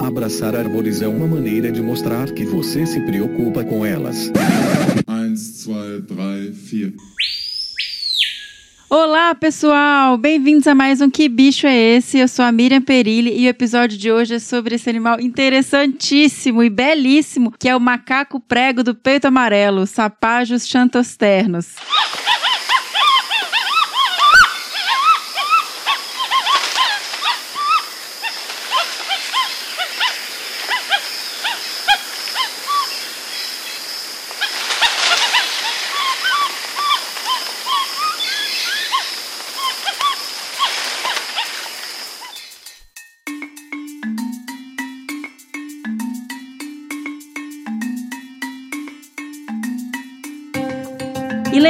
Abraçar árvores é uma maneira de mostrar que você se preocupa com elas. 1, 2, 3, 4. Olá, pessoal! Bem-vindos a mais um Que Bicho é Esse? Eu sou a Miriam Perilli e o episódio de hoje é sobre esse animal interessantíssimo e belíssimo que é o macaco prego do peito amarelo, Sapajos chantosternos.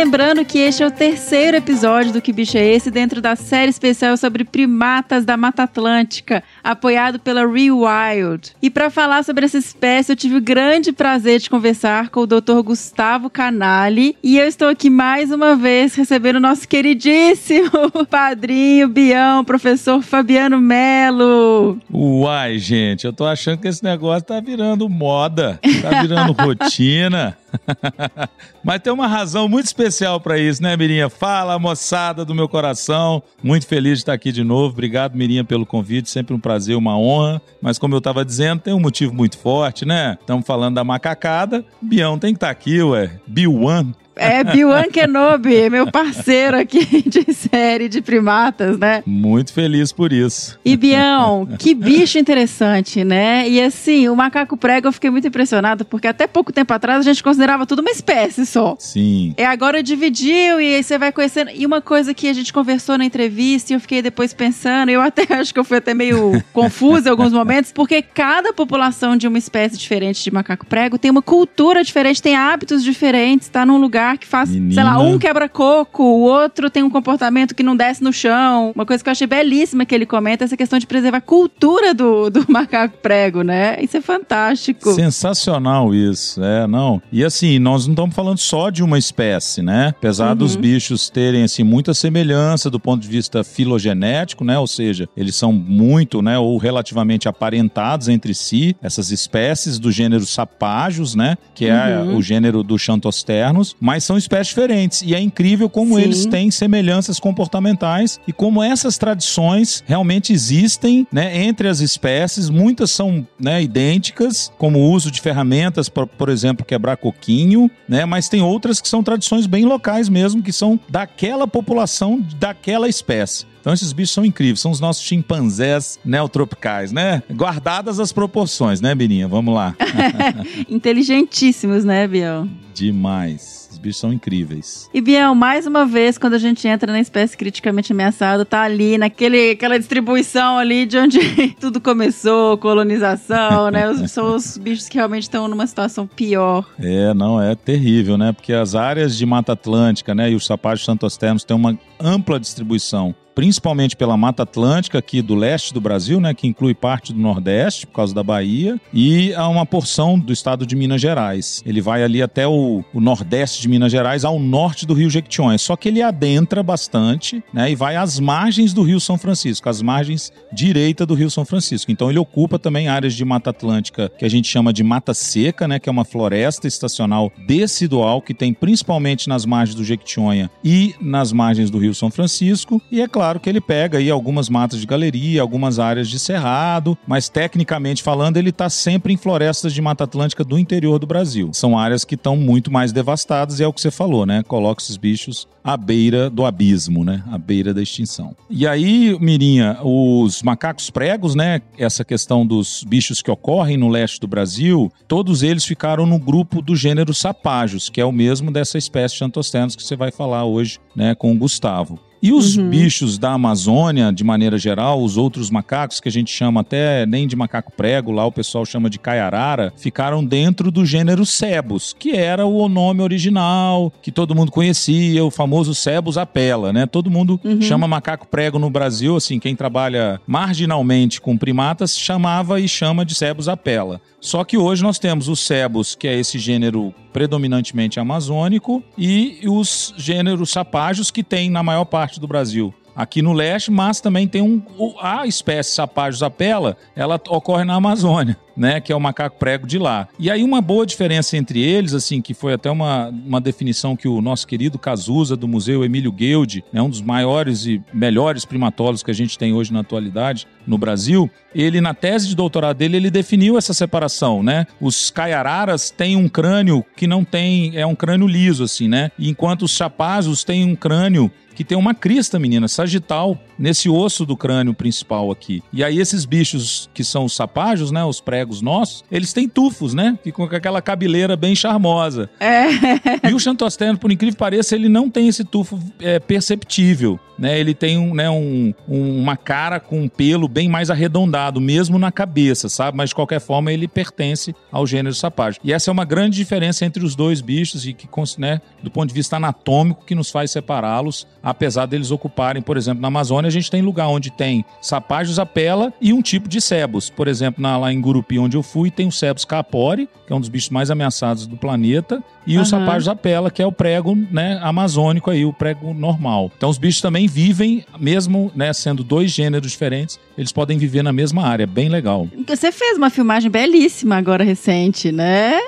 Lembrando que este é o terceiro episódio do Que Bicho é Esse dentro da série especial sobre primatas da Mata Atlântica, apoiado pela Rewild. E para falar sobre essa espécie, eu tive o grande prazer de conversar com o Dr. Gustavo Canali e eu estou aqui mais uma vez recebendo o nosso queridíssimo padrinho Bião, professor Fabiano Melo. Uai, gente, eu tô achando que esse negócio tá virando moda, tá virando rotina. Mas tem uma razão muito especial para isso, né, Mirinha? Fala, moçada do meu coração. Muito feliz de estar aqui de novo. Obrigado, Mirinha, pelo convite. Sempre um prazer, uma honra. Mas como eu estava dizendo, tem um motivo muito forte, né? Estamos falando da macacada. Bião tem que estar aqui, ué. Biwan é, Biwan Kenobi, meu parceiro aqui de série de primatas, né? Muito feliz por isso. E Bião, que bicho interessante, né? E assim, o macaco prego eu fiquei muito impressionado, porque até pouco tempo atrás a gente considerava tudo uma espécie só. Sim. É agora dividiu e aí você vai conhecendo. E uma coisa que a gente conversou na entrevista e eu fiquei depois pensando, eu até acho que eu fui até meio confusa em alguns momentos, porque cada população de uma espécie diferente de macaco prego tem uma cultura diferente, tem hábitos diferentes, tá num lugar que faz, Menina. sei lá, um quebra coco, o outro tem um comportamento que não desce no chão. Uma coisa que eu achei belíssima que ele comenta é essa questão de preservar a cultura do, do macaco prego, né? Isso é fantástico. Sensacional isso, é, não. E assim, nós não estamos falando só de uma espécie, né? Apesar uhum. dos bichos terem, assim, muita semelhança do ponto de vista filogenético, né? Ou seja, eles são muito, né, ou relativamente aparentados entre si, essas espécies do gênero Sapajos, né? Que é uhum. o gênero dos Xanthosternos, mas mas são espécies diferentes. E é incrível como Sim. eles têm semelhanças comportamentais e como essas tradições realmente existem né, entre as espécies. Muitas são né, idênticas, como o uso de ferramentas, por, por exemplo, quebrar coquinho, né, mas tem outras que são tradições bem locais mesmo, que são daquela população, daquela espécie. Então esses bichos são incríveis, são os nossos chimpanzés neotropicais, né? Guardadas as proporções, né, Birinha? Vamos lá. Inteligentíssimos, né, Biel? Demais. Os bichos são incríveis. E Biel, mais uma vez, quando a gente entra na espécie criticamente ameaçada, tá ali naquele, aquela distribuição ali de onde tudo começou, colonização, né? Os, são os bichos que realmente estão numa situação pior. É, não, é terrível, né? Porque as áreas de Mata Atlântica, né, e os sapátios santosternos têm uma ampla distribuição principalmente pela Mata Atlântica aqui do leste do Brasil, né, que inclui parte do Nordeste por causa da Bahia e a uma porção do estado de Minas Gerais. Ele vai ali até o, o Nordeste de Minas Gerais, ao norte do Rio Jequitinhonha. Só que ele adentra bastante, né, e vai às margens do Rio São Francisco, às margens direita do Rio São Francisco. Então ele ocupa também áreas de Mata Atlântica que a gente chama de mata seca, né, que é uma floresta estacional decidual que tem principalmente nas margens do Jequitinhonha e nas margens do Rio São Francisco. E é claro claro que ele pega aí algumas matas de galeria, algumas áreas de cerrado, mas tecnicamente falando, ele está sempre em florestas de Mata Atlântica do interior do Brasil. São áreas que estão muito mais devastadas e é o que você falou, né? Coloca esses bichos à beira do abismo, né? À beira da extinção. E aí, Mirinha, os macacos pregos, né? Essa questão dos bichos que ocorrem no leste do Brasil, todos eles ficaram no grupo do gênero sapajos, que é o mesmo dessa espécie de Xanthosternos que você vai falar hoje, né, com o Gustavo. E os uhum. bichos da Amazônia, de maneira geral, os outros macacos, que a gente chama até nem de macaco prego, lá o pessoal chama de caiarara, ficaram dentro do gênero Cebus, que era o nome original, que todo mundo conhecia, o famoso Cebus apela, né? Todo mundo uhum. chama macaco prego no Brasil, assim, quem trabalha marginalmente com primatas chamava e chama de Cebus apela. Só que hoje nós temos o Cebus, que é esse gênero predominantemente amazônico, e os gêneros sapágios que tem na maior parte do Brasil aqui no leste, mas também tem um a espécie Sapajos apela, ela ocorre na Amazônia. Né, que é o macaco prego de lá. E aí uma boa diferença entre eles, assim, que foi até uma, uma definição que o nosso querido Cazuza do Museu Emílio Guilde, né, um dos maiores e melhores primatólogos que a gente tem hoje na atualidade no Brasil, ele na tese de doutorado dele ele definiu essa separação, né? Os caiararas têm um crânio que não tem, é um crânio liso assim, né? Enquanto os chapazos têm um crânio que tem uma crista, menina, sagital, nesse osso do crânio principal aqui. E aí esses bichos que são os sapajos, né, os pregos nossos, eles têm tufos, né, que com aquela cabeleira bem charmosa. É. E o Xantosteno, por incrível que pareça, ele não tem esse tufo é, perceptível, né? Ele tem um, né, um, um- uma cara com um pelo bem mais arredondado, mesmo na cabeça, sabe? Mas de qualquer forma ele pertence ao gênero sapágio. E essa é uma grande diferença entre os dois bichos e que, né, do ponto de vista anatômico, que nos faz separá-los, apesar deles ocuparem, por exemplo, na Amazônia, a gente tem lugar onde tem sapágios apela e um tipo de cebos. Por exemplo, na- lá em Gurupi, onde eu fui, tem o cebos capore, que é um dos bichos mais ameaçados do planeta, e o Aham. sapágios apela, que é o prego né, amazônico aí, o prego normal. Então os bichos também vivem, mesmo né, sendo dois gêneros diferentes, eles podem viver na mesma área, bem legal. Você fez uma filmagem belíssima agora recente, né?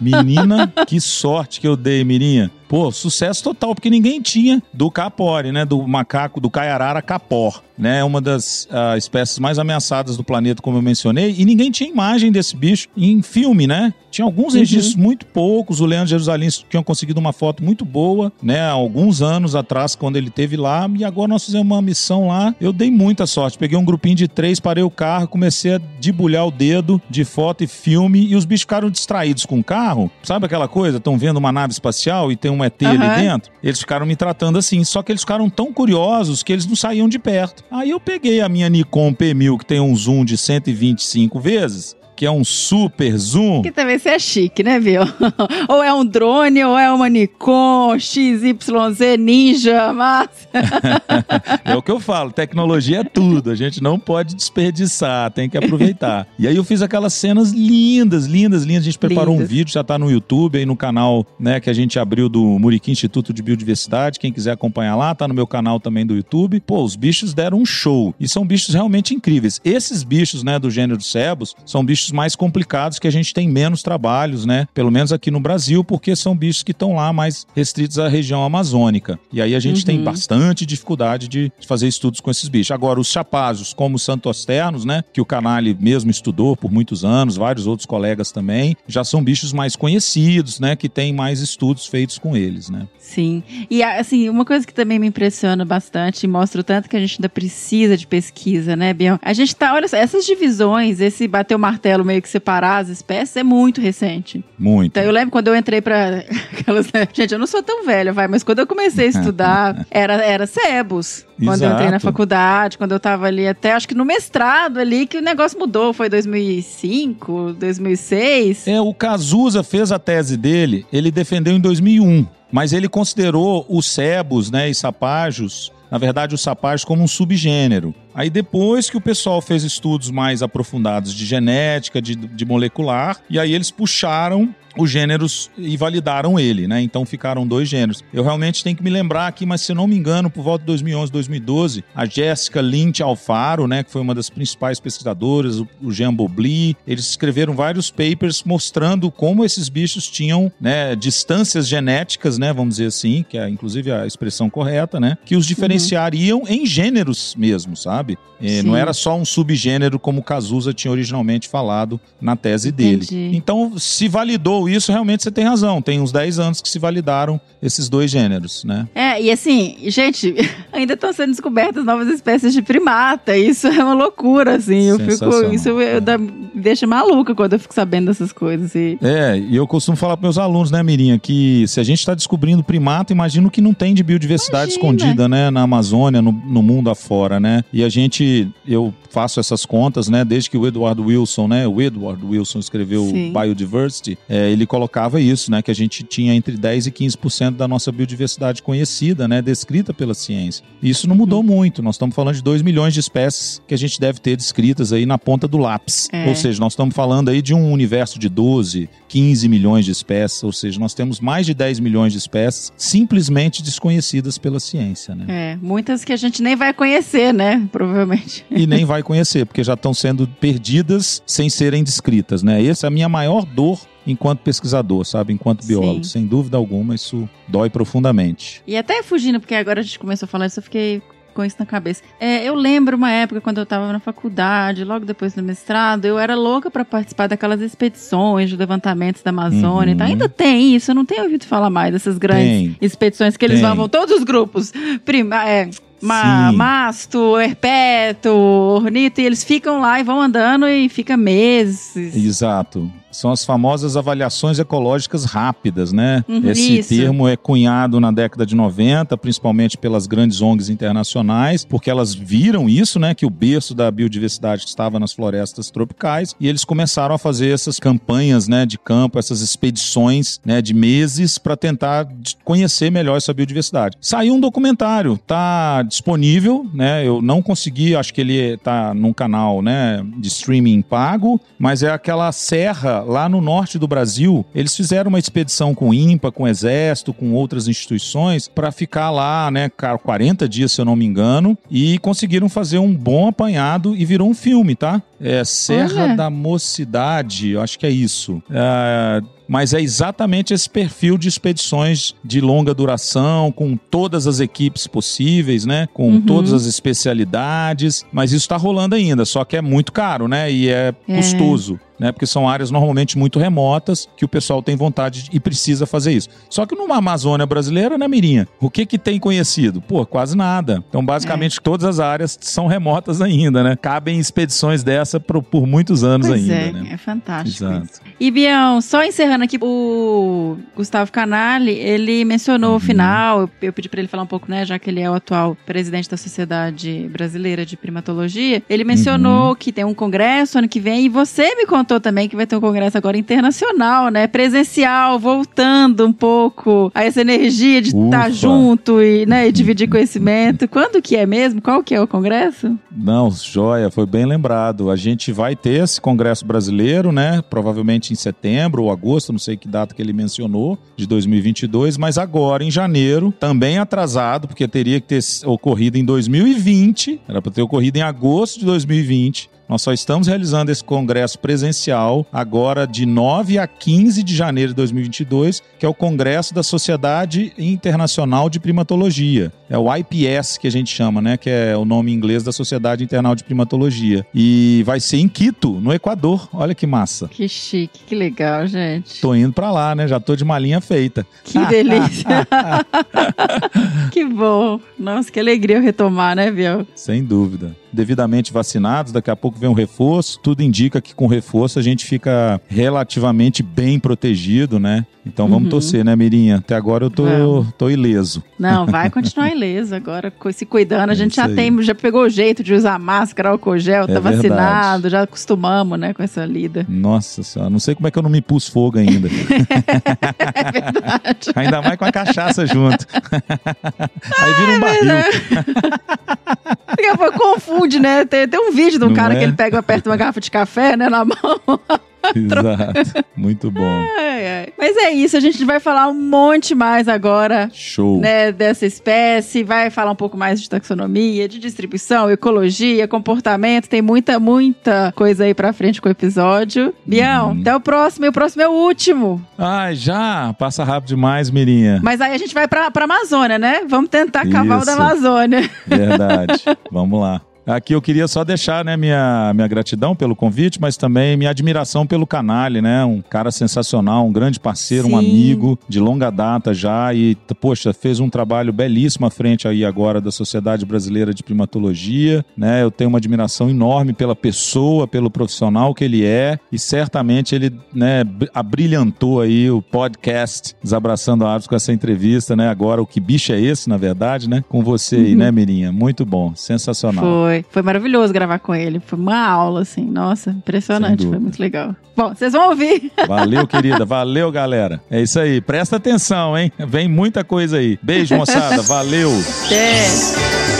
Menina, que sorte que eu dei, Mirinha. Pô, sucesso total, porque ninguém tinha do capore, né? Do macaco, do caiarara capor, né? Uma das ah, espécies mais ameaçadas do planeta, como eu mencionei, e ninguém tinha imagem desse bicho em filme, né? Tinha alguns Uhum. registros muito poucos. O Leandro Jerusalém tinha conseguido uma foto muito boa, né? Há alguns anos atrás, quando ele teve lá, e agora nós fizemos uma missão lá. Eu dei muita sorte. Peguei um grupinho de três, parei o carro, comecei a debulhar o dedo de foto e filme, e os bichos ficaram distraídos com o carro. Sabe aquela coisa? Estão vendo uma nave espacial e tem um ET Aham. ali dentro? Eles ficaram me tratando assim, só que eles ficaram tão curiosos que eles não saíam de perto. Aí eu peguei a minha Nikon P1000, que tem um zoom de 125 vezes, que é um super zoom. Que também você é chique, né, viu? ou é um drone, ou é uma Nikon, XYZ Ninja, mas... É o que eu falo, tecnologia é tudo, a gente não pode desperdiçar, tem que aproveitar. E aí eu fiz aquelas cenas lindas, lindas, lindas. A gente preparou Lindas. um vídeo, já tá no YouTube aí no canal, né, que a gente abriu do Muriqui Instituto de Biodiversidade. Quem quiser acompanhar lá, tá no meu canal também do YouTube. Pô, os bichos deram um show e são bichos realmente incríveis. Esses bichos, né, do gênero cebos, são bichos mais complicados que a gente tem menos trabalhos, né? Pelo menos aqui no Brasil, porque são bichos que estão lá mais restritos à região amazônica. E aí a gente tem Uhum. bastante dificuldade de fazer estudos com esses bichos. Agora, os chapazos, como os santosternos, né? Que o Canale mesmo estudou por muitos anos, vários outros colegas também, já são bichos mais conhecidos, né? Que tem mais estudos feitos com eles, né? Sim. E assim, uma coisa que também me impressiona bastante e mostra o tanto que a gente ainda precisa de pesquisa, né, Biel? A gente tá, olha só, essas divisões, esse bater o martelo meio que separar as espécies é muito recente. Muito. Então eu lembro quando eu entrei pra aquelas, né? gente, eu não sou tão velha, vai, mas quando eu comecei a estudar, era era sebos. Quando eu entrei na Exato. faculdade, quando eu tava ali até, acho que no mestrado ali que o negócio mudou, foi 2005, 2006. É, o Cazuza fez a tese dele, ele defendeu em 2001, mas ele considerou os sebos, né, e sapajos, na verdade os sapajos como um subgênero. Aí depois que o pessoal fez estudos mais aprofundados de genética, de, de molecular, e aí eles puxaram os gêneros e validaram ele, né? Então ficaram dois gêneros. Eu realmente tenho que me lembrar aqui, mas se eu não me engano, por volta de 2011, 2012, a Jéssica Lynch Alfaro, né, que foi uma das principais pesquisadoras, o, Jean Bobli, eles escreveram vários papers mostrando como esses bichos tinham, né, distâncias genéticas, né, vamos dizer assim, que é inclusive a expressão correta, né, que os diferenciariam em gêneros mesmo, sabe? É, não era só um subgênero como o Cazuza tinha originalmente falado na tese dele. Entendi. Então, se validou isso, realmente você tem razão. Tem uns 10 anos que se validaram esses dois gêneros, né? É, e assim, gente, ainda estão sendo descobertas novas espécies de primata. Isso é uma loucura, assim. Eu fico. Isso eu, dá- me deixa maluca quando eu fico sabendo dessas coisas. E... É, e eu costumo falar para meus alunos, né, Mirinha, que se a gente está descobrindo primata, imagina o que não tem de biodiversidade Imagina. escondida, né, na Amazônia, no, no mundo afora, né? E a gente, eu faço essas contas, né, desde que o Edward Wilson, né, o Edward Wilson escreveu Sim. Biodiversity, é, ele colocava isso, né, que a gente tinha entre 10 e 15% da nossa biodiversidade conhecida, né, descrita pela ciência. E isso não mudou muito, nós estamos falando de 2 milhões de espécies que a gente deve ter descritas aí na ponta do lápis. É. Ou seja, nós estamos falando aí de um universo de 12, 15 milhões de espécies, ou seja, nós temos mais de 10 milhões de espécies simplesmente desconhecidas pela ciência, né? É, muitas que a gente nem vai conhecer, né? Provavelmente. E nem vai conhecer, porque já estão sendo perdidas sem serem descritas, né? Essa é a minha maior dor enquanto pesquisador, sabe? Enquanto biólogo. Sim. Sem dúvida alguma, isso dói profundamente. E até fugindo, porque agora a gente começou a falar isso, eu fiquei com isso na cabeça. É, eu lembro uma época quando eu estava na faculdade, logo depois do mestrado, eu era louca para participar daquelas expedições de levantamentos da Amazônia. Uhum. Então, ainda tem isso, eu não tenho ouvido falar mais dessas grandes Tem. expedições que eles Tem. vão todos os grupos. Prima, é, ma- Sim. masto, herpeto, ornito, e eles ficam lá e vão andando e fica meses. Exato. São as famosas avaliações ecológicas rápidas, né? Uhum, Esse isso. termo é cunhado na década de 90, principalmente pelas grandes ONGs internacionais, porque elas viram isso, né? Que o berço da biodiversidade estava nas florestas tropicais e eles começaram a fazer essas campanhas, né? De campo, essas expedições, né? De meses para tentar conhecer melhor essa biodiversidade. Saiu um documentário, tá disponível, né? Eu não consegui, acho que ele tá num canal, né? De streaming pago, mas é aquela serra lá no norte do Brasil. Eles fizeram uma expedição com o INPA, com o Exército, com outras instituições, para ficar lá, né, cara, 40 dias, se eu não me engano, e conseguiram fazer um bom apanhado e virou um filme, tá? É Serra Olha. da Mocidade, eu acho que é isso. É, mas é exatamente esse perfil de expedições de longa duração, com todas as equipes possíveis, né? Com Uhum. todas as especialidades, mas isso está rolando ainda, só que é muito caro, né? E é É. custoso. Né, porque são áreas normalmente muito remotas que o pessoal tem vontade de- e precisa fazer isso. Só que numa Amazônia brasileira, né, Mirinha? O que que tem conhecido? Pô, quase nada. Então, basicamente, todas as áreas são remotas ainda, né? Cabem expedições dessa por, por muitos anos Pois ainda, é, né? é fantástico Exato. isso. E Bião, só encerrando aqui, o Gustavo Canali, ele mencionou Uhum. o final, eu, eu pedi para ele falar um pouco, né, já que ele é o atual presidente da Sociedade Brasileira de Primatologia, ele mencionou Uhum. que tem um congresso ano que vem, e você me contou também que vai ter um congresso agora internacional, né, presencial, voltando um pouco a essa energia de estar Ufa. junto e, né, e dividir conhecimento. Quando que é mesmo? Qual que é o congresso? Não, joia, foi bem lembrado. A gente vai ter esse congresso brasileiro, né? Provavelmente em setembro ou agosto, não sei que data que ele mencionou, de 2022, mas agora em janeiro, também atrasado, porque teria que ter ocorrido em 2020, era para ter ocorrido em agosto de 2020. Nós só estamos realizando esse congresso presencial agora de 9 a 15 de janeiro de 2022, que é o Congresso da Sociedade Internacional de Primatologia. É o IPS que a gente chama, né? Que é o nome em inglês da Sociedade Internacional de Primatologia. E vai ser em Quito, no Equador. Olha que massa. Que chique, que legal, gente. Tô indo pra lá, né? Já tô de malinha feita. Que delícia. que bom. Nossa, que alegria eu retomar, né, Biel? Sem dúvida. Devidamente vacinados, daqui a pouco vem um reforço. Tudo indica que com reforço a gente fica relativamente bem protegido, né? Então vamos Uhum. torcer, né, Mirinha? Até agora eu tô, Vamos. tô ileso. Não, vai continuar ileso agora, se cuidando. A É gente já isso aí. tem, já pegou o jeito de usar máscara, álcool gel, tá É verdade. vacinado, já acostumamos, né, com essa lida. Nossa senhora, não sei como é que eu não me pus fogo ainda. É verdade. ainda mais com a cachaça junto. Aí vira um barril. Daqui a pouco confunde, né? Tem, tem um vídeo de um Não cara é? que ele pega aperta uma garrafa de café, né, na mão. Exato. Muito bom. Ai, ai. Mas é isso, a gente vai falar um monte mais agora Show. né, dessa espécie, vai falar um pouco mais de taxonomia, de distribuição, ecologia, comportamento, tem muita, muita coisa aí pra frente com o episódio. Bião, Uhum. até o próximo, e o próximo é o último. Ai, já? Passa rápido demais, Mirinha. Mas aí a gente vai pra, pra Amazônia, né? Vamos tentar cavar o da. Amazônia. Verdade. Vamos lá. Aqui eu queria só deixar né, minha, minha gratidão pelo convite, mas também minha admiração pelo Canale, né? Um cara sensacional, um grande parceiro, um Sim. amigo de longa data já e, poxa, fez um trabalho belíssimo à frente aí agora da Sociedade Brasileira de Primatologia, né? Eu tenho uma admiração enorme pela pessoa, pelo profissional que ele é e certamente ele, né, br- abrilhantou aí o podcast Desabraçando Árvores com essa entrevista, né? Agora, o que bicho é esse, na verdade, né? Com você aí, né, Mirinha? Muito bom, sensacional. Foi, foi maravilhoso gravar com ele. Foi uma aula, assim. Nossa, impressionante. Foi muito legal. Bom, vocês vão ouvir. Valeu, querida. Valeu, galera. É isso aí. Presta atenção, hein? Vem muita coisa aí. Beijo, moçada. Valeu. Até.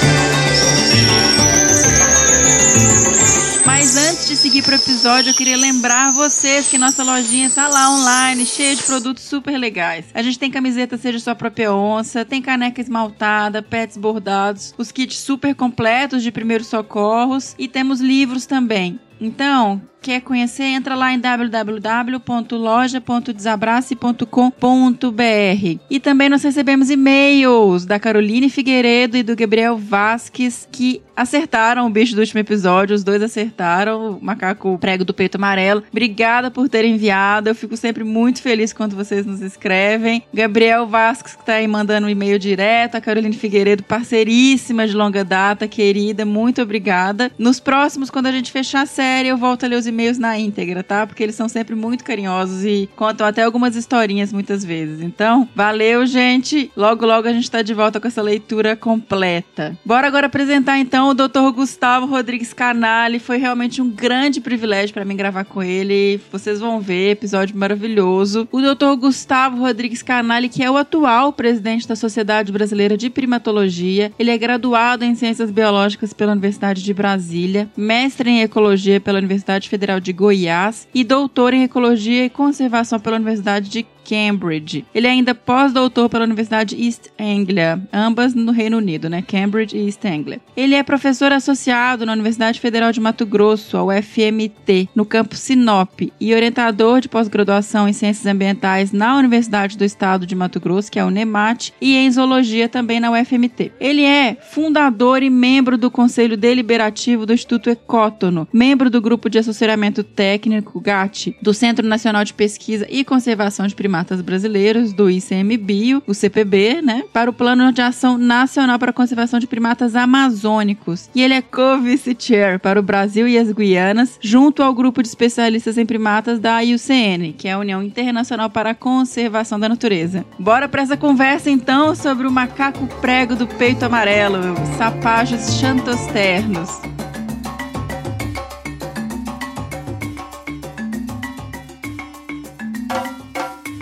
De seguir pro episódio, eu queria lembrar vocês que nossa lojinha tá lá online, cheia de produtos super legais. A gente tem camiseta Seja Sua Própria Onça, tem caneca esmaltada, pets bordados, os kits super completos de primeiros socorros e temos livros também. Então, quer conhecer, entra lá em www.loja.desabrace.com.br. E também nós recebemos e-mails da Caroline Figueiredo e do Gabriel Vasques que acertaram o bicho do último episódio, os dois acertaram o macaco prego do peito amarelo. Obrigada por terem enviado, eu fico sempre muito feliz quando vocês nos escrevem. Gabriel Vasques que tá aí mandando um e-mail direto, a Caroline Figueiredo, parceiríssima de longa data, querida, muito obrigada. Nos próximos, quando a gente fechar a série, eu volto a ler os e-mails na íntegra, tá? Porque eles são sempre muito carinhosos e contam até algumas historinhas muitas vezes. Então, valeu, gente. Logo, logo a gente tá de volta com essa leitura completa. Bora agora apresentar então o Dr. Gustavo Rodrigues Canali. Foi realmente um grande privilégio para mim gravar com ele. Vocês vão ver, episódio maravilhoso. O Dr. Gustavo Rodrigues Canali, que é o atual presidente da Sociedade Brasileira de Primatologia. Ele é graduado em Ciências Biológicas pela Universidade de Brasília, mestre em Ecologia pela Universidade Federal Federal de Goiás e doutor em Ecologia e Conservação pela Universidade de Cambridge. Ele é ainda pós-doutor pela Universidade East Anglia, ambas no Reino Unido, né? Cambridge e East Anglia. Ele é professor associado na Universidade Federal de Mato Grosso, a UFMT, no campus Sinop, e orientador de pós-graduação em Ciências Ambientais na Universidade do Estado de Mato Grosso, que é a UNEMAT, e em Zoologia também na UFMT. Ele é fundador e membro do Conselho Deliberativo do Instituto Ecótono, membro do Grupo de Assessoramento Técnico GAT, do Centro Nacional de Pesquisa e Conservação de Primatas primatas brasileiros, do ICMBio, o CPB, né, para o Plano de Ação Nacional para a Conservação de Primatas Amazônicos. E ele é co-vice-chair para o Brasil e as Guianas, junto ao grupo de especialistas em primatas da IUCN, que é a União Internacional para a Conservação da Natureza. Bora para essa conversa então sobre o macaco prego do peito amarelo, Sapajos xantosternos.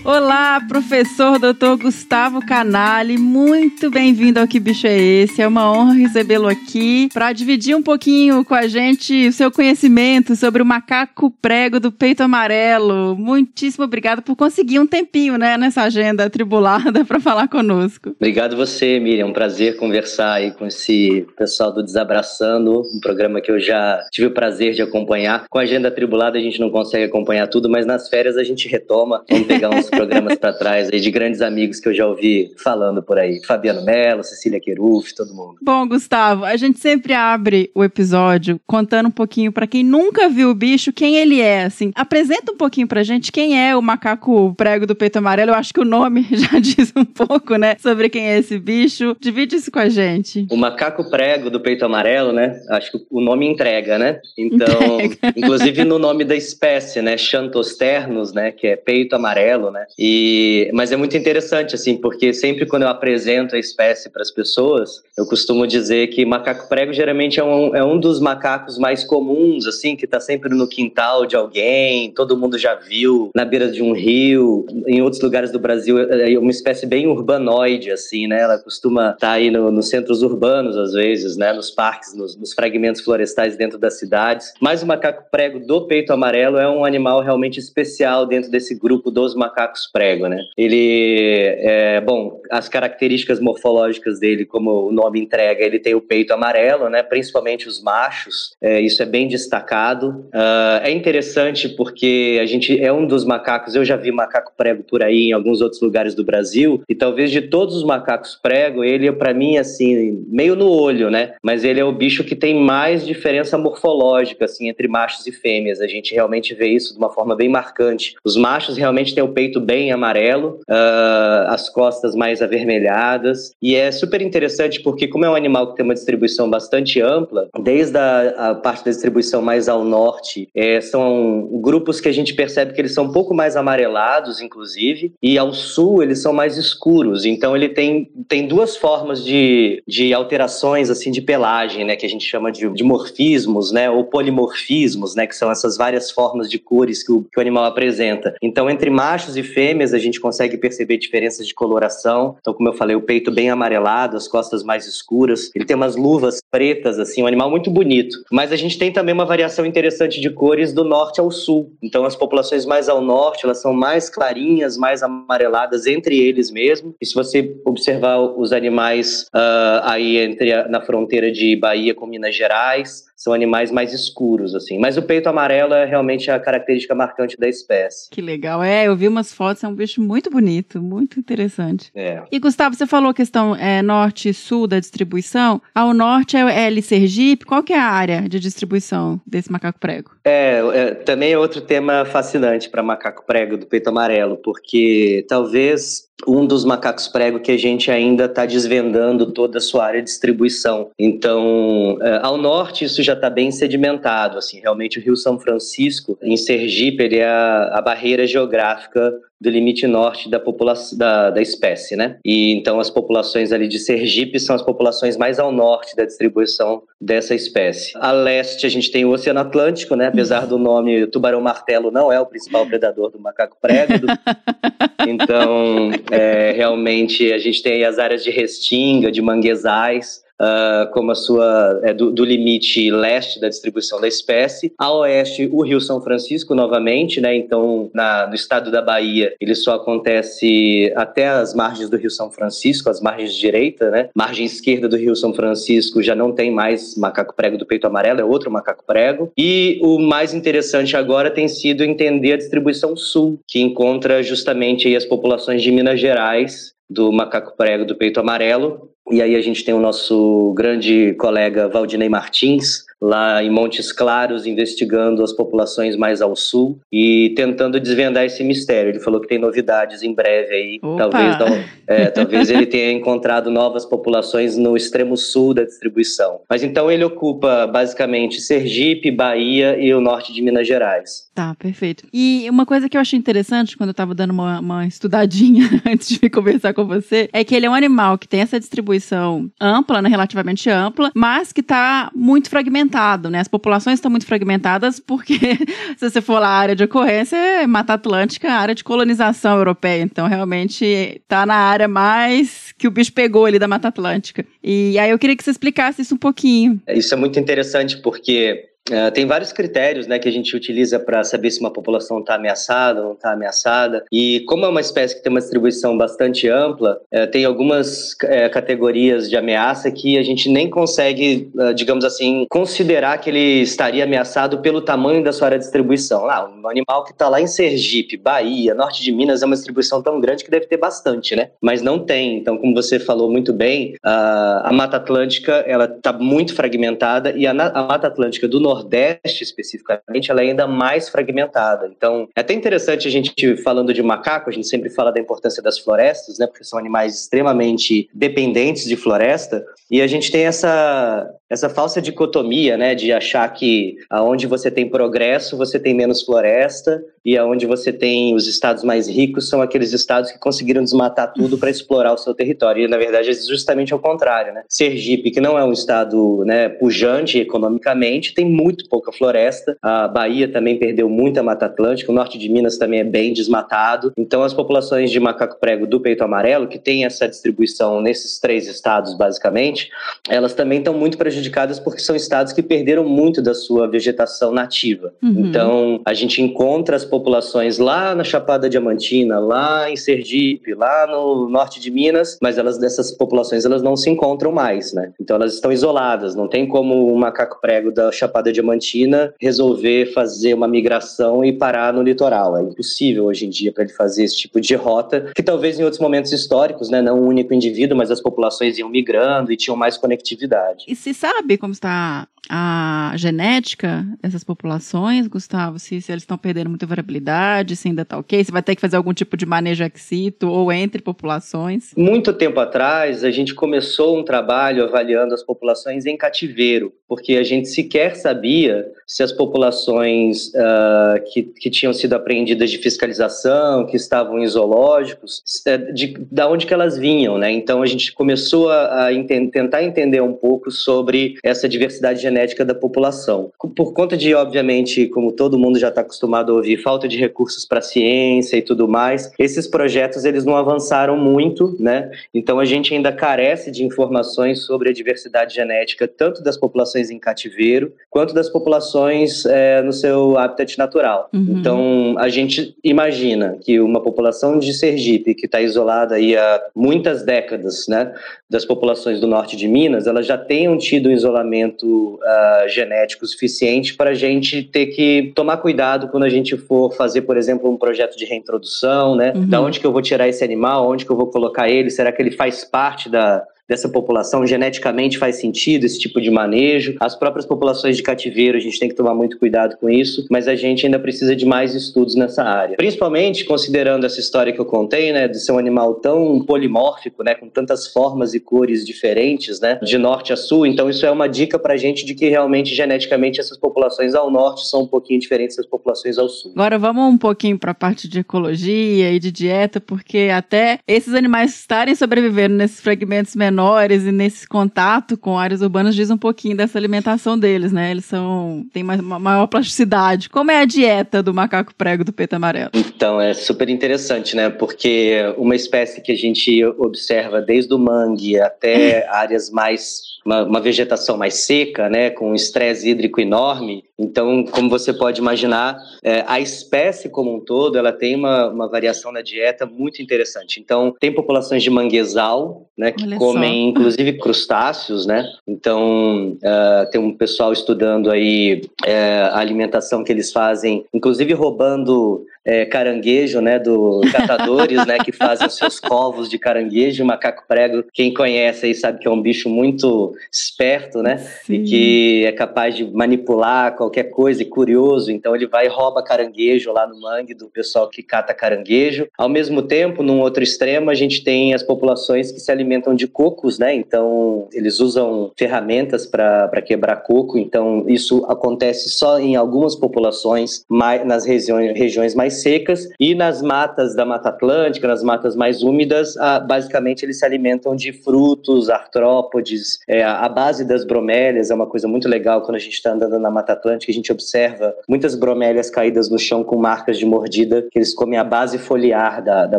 Olá, professor Dr. Gustavo Canali, muito bem-vindo ao Que Bicho é Esse? É uma honra recebê-lo aqui para dividir um pouquinho com a gente o seu conhecimento sobre o macaco prego do peito amarelo. Muitíssimo obrigado por conseguir um tempinho, né, nessa agenda atribulada para falar conosco. Obrigado você, Miriam. Um prazer conversar aí com esse pessoal do Desabraçando, um programa que eu já tive o prazer de acompanhar. Com a agenda atribulada a gente não consegue acompanhar tudo, mas nas férias a gente retoma. Vamos pegar uns programas para trás aí de grandes amigos que eu já ouvi falando por aí. Fabiano Mello, Cecília Queruf, todo mundo. Bom, Gustavo, a gente sempre abre o episódio contando um pouquinho para quem nunca viu o bicho, quem ele é, assim. Apresenta um pouquinho pra gente quem é o macaco prego do peito amarelo. Eu acho que o nome já diz um pouco, né, sobre quem é esse bicho. Divide isso com a gente. O macaco prego do peito amarelo, né? Acho que o nome entrega, né? Então, entrega. inclusive no nome da espécie, né, Xantosternos, né, que é peito amarelo, né? E, mas é muito interessante, assim, porque sempre quando eu apresento a espécie para as pessoas, eu costumo dizer que macaco prego geralmente é um, é um dos macacos mais comuns, assim, que está sempre no quintal de alguém, todo mundo já viu, na beira de um rio. Em outros lugares do Brasil é uma espécie bem urbanoide, assim, né? Ela costuma estar tá aí no, nos centros urbanos, às vezes, né? Nos parques, nos, nos fragmentos florestais dentro das cidades. Mas o macaco prego do peito amarelo é um animal realmente especial dentro desse grupo dos macacos prego, né? Ele, é, bom, as características morfológicas dele, como o nome entrega, ele tem o peito amarelo, né? Principalmente os machos, é, isso é bem destacado. Uh, é interessante porque a gente é um dos macacos, eu já vi macaco prego por aí em alguns outros lugares do Brasil, e talvez de todos os macacos prego, ele, para mim, assim, meio no olho, né? Mas ele é o bicho que tem mais diferença morfológica, assim, entre machos e fêmeas. A gente realmente vê isso de uma forma bem marcante. Os machos realmente têm o peito bem amarelo, uh, as costas mais avermelhadas. E é super interessante porque, como é um animal que tem uma distribuição bastante ampla, desde a, a parte da distribuição mais ao norte, é, são grupos que a gente percebe que eles são um pouco mais amarelados, inclusive, e ao sul eles são mais escuros. Então ele tem, tem duas formas de, de alterações assim de pelagem, né, que a gente chama de, de morfismos, né, ou polimorfismos, né, que são essas várias formas de cores que o, que o animal apresenta. Então entre machos e fêmeas, a gente consegue perceber diferenças de coloração. Então, como eu falei, o peito bem amarelado, as costas mais escuras. Ele tem umas luvas pretas, assim, um animal muito bonito. Mas a gente tem também uma variação interessante de cores do norte ao sul. Então, as populações mais ao norte, elas são mais clarinhas, mais amareladas entre eles mesmo. E se você observar os animais uh, aí entre a, na fronteira de Bahia com Minas Gerais, são animais mais escuros, assim. Mas o peito amarelo é realmente a característica marcante da espécie. Que legal. É, eu vi umas fotos, é um bicho muito bonito, muito interessante. É. E Gustavo, você falou a questão é, norte e sul da distribuição. Ao norte é, é ali Sergipe. Qual que é a área de distribuição desse macaco prego? É, é também é outro tema fascinante para macaco prego do peito amarelo, porque talvez um dos macacos prego que a gente ainda está desvendando toda a sua área de distribuição. Então, é, ao norte isso já está bem sedimentado, assim, realmente o Rio São Francisco, em Sergipe, ele é a, a barreira geográfica do limite norte da população da, da espécie, né? E então as populações ali de Sergipe são as populações mais ao norte da distribuição dessa espécie. A leste a gente tem o Oceano Atlântico, né? Apesar do nome, o tubarão martelo não é o principal predador do macaco prego. Então, é, realmente a gente tem as áreas de restinga, de manguezais, uh, como a sua é, do, do, limite leste da distribuição da espécie. A oeste, o Rio São Francisco, novamente, né? Então, na, no estado da Bahia, ele só acontece até as margens do Rio São Francisco, as margens direita, né? Margem esquerda do Rio São Francisco já não tem mais macaco prego do peito amarelo, é outro macaco prego. E o mais interessante agora tem sido entender a distribuição sul, que encontra justamente as populações de Minas Gerais do macaco prego do peito amarelo. E aí a gente tem o nosso grande colega Valdinei Martins, lá em Montes Claros, investigando as populações mais ao sul e tentando desvendar esse mistério. Ele falou que tem novidades em breve aí. Talvez, não, é, talvez ele tenha encontrado novas populações no extremo sul da distribuição. Mas então ele ocupa basicamente Sergipe, Bahia e o norte de Minas Gerais. Tá, perfeito. E uma coisa que eu achei interessante quando eu estava dando uma, uma estudadinha antes de conversar com você é que ele é um animal que tem essa distribuição ampla, né, relativamente ampla, mas que está muito fragmentado fragmentado, né? As populações estão muito fragmentadas porque, se você for lá, a área de ocorrência é Mata Atlântica, área de colonização europeia. Então, realmente, está na área mais que o bicho pegou ali da Mata Atlântica. E aí eu queria que você explicasse isso um pouquinho. Isso é muito interessante porque Uh, tem vários critérios né, que a gente utiliza para saber se uma população está ameaçada ou não está ameaçada. E como é uma espécie que tem uma distribuição bastante ampla, uh, tem algumas uh, categorias de ameaça que a gente nem consegue, digamos assim, considerar que ele estaria ameaçado pelo tamanho da sua área de distribuição. Ah, um animal que está lá em Sergipe, Bahia, norte de Minas, é uma distribuição tão grande que deve ter bastante, né? Mas não tem. Então, como você falou muito bem, a Mata Atlântica ela está muito fragmentada e a, a Mata Atlântica do Norte Nordeste especificamente, ela é ainda mais fragmentada. Então, é até interessante a gente falando de macaco, a gente sempre fala da importância das florestas, né, porque são animais extremamente dependentes de floresta, e a gente tem essa essa falsa dicotomia, né, de achar que aonde você tem progresso, você tem menos floresta, e aonde você tem os estados mais ricos são aqueles estados que conseguiram desmatar tudo para explorar o seu território. E na verdade é justamente ao contrário, né? Sergipe, que não é um estado, né, pujante economicamente, tem muito pouca floresta. A Bahia também perdeu muita mata atlântica, o norte de Minas também é bem desmatado. Então as populações de macaco prego do peito amarelo, que tem essa distribuição nesses três estados basicamente, elas também estão muito prejudicadas prejudicadas porque são estados que perderam muito da sua vegetação nativa. Uhum. Então, a gente encontra as populações lá na Chapada Diamantina, lá em Sergipe, lá no norte de Minas, mas elas dessas populações elas não se encontram mais, né? Então elas estão isoladas, não tem como o macaco prego da Chapada Diamantina resolver fazer uma migração e parar no litoral. É impossível hoje em dia para ele fazer esse tipo de rota, que talvez em outros momentos históricos, né, não um único indivíduo, mas as populações iam migrando e tinham mais conectividade. E se sabe como está a genética dessas populações, Gustavo? Se, se eles estão perdendo muita variabilidade, se ainda está ok? Se vai ter que fazer algum tipo de manejo ex situ ou entre populações? Muito tempo atrás, a gente começou um trabalho avaliando as populações em cativeiro, porque a gente sequer sabia se as populações uh, que, que tinham sido apreendidas de fiscalização, que estavam em zoológicos, é, de, de onde que elas vinham, né? Então, a gente começou a, a tentar entender um pouco sobre essa diversidade genética da população. Por conta de, obviamente, como todo mundo já está acostumado a ouvir, falta de recursos para ciência e tudo mais, esses projetos eles não avançaram muito, né? Então a gente ainda carece de informações sobre a diversidade genética tanto das populações em cativeiro quanto das populações é, no seu habitat natural. Uhum. Então a gente imagina que uma população de Sergipe que está isolada aí há muitas décadas, né, das populações do norte de Minas, elas já tenham tido um isolamento uh, genético suficiente para a gente ter que tomar cuidado quando a gente for fazer, por exemplo, um projeto de reintrodução, né? Uhum. Da onde que eu vou tirar esse animal, onde que eu vou colocar ele, será que ele faz parte da, dessa população, geneticamente faz sentido esse tipo de manejo. As próprias populações de cativeiro, a gente tem que tomar muito cuidado com isso, mas a gente ainda precisa de mais estudos nessa área. Principalmente considerando essa história que eu contei, né, de ser um animal tão polimórfico, né, com tantas formas e cores diferentes, né, de norte a sul. Então isso é uma dica pra gente de que realmente geneticamente essas populações ao norte são um pouquinho diferentes das populações ao sul. Agora vamos um pouquinho para a parte de ecologia e de dieta, porque até esses animais estarem sobrevivendo nesses fragmentos menores menores e nesse contato com áreas urbanas diz um pouquinho dessa alimentação deles, né? Eles são têm uma maior plasticidade. Como é a dieta do macaco prego do peito amarelo? Então, é super interessante, né? Porque uma espécie que a gente observa desde o mangue até áreas mais uma, uma, vegetação mais seca, né, com um estresse hídrico enorme. Então, como você pode imaginar, é, a espécie como um todo, ela tem uma, uma variação na dieta muito interessante. Então, tem populações de manguezal, né, que Olha comem só. inclusive crustáceos, né. Então, uh, tem um pessoal estudando aí uh, a alimentação que eles fazem, inclusive roubando é, caranguejo, né, do catadores, né, que fazem os seus covos de caranguejo. O macaco prego, quem conhece aí sabe que é um bicho muito esperto, né, Sim. e que é capaz de manipular qualquer coisa e curioso. Então ele vai e rouba caranguejo lá no mangue do pessoal que cata caranguejo. Ao mesmo tempo, num outro extremo, a gente tem as populações que se alimentam de cocos, né, então eles usam ferramentas para quebrar coco. Então isso acontece só em algumas populações, mais, nas regiões, regiões mais secas e nas matas da Mata Atlântica, nas matas mais úmidas, ah, basicamente eles se alimentam de frutos, artrópodes. É, a base das bromélias é uma coisa muito legal quando a gente está andando na Mata Atlântica, a gente observa muitas bromélias caídas no chão com marcas de mordida, que eles comem a base foliar da, da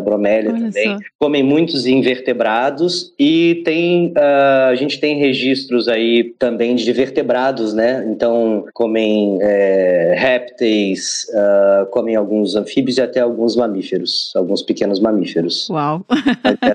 bromélia Olha também. Só. Comem muitos invertebrados e tem, uh, a gente tem registros aí também de vertebrados, né? Então, comem é, répteis, uh, comem alguns anfíbios e até alguns mamíferos, alguns pequenos mamíferos. Uau!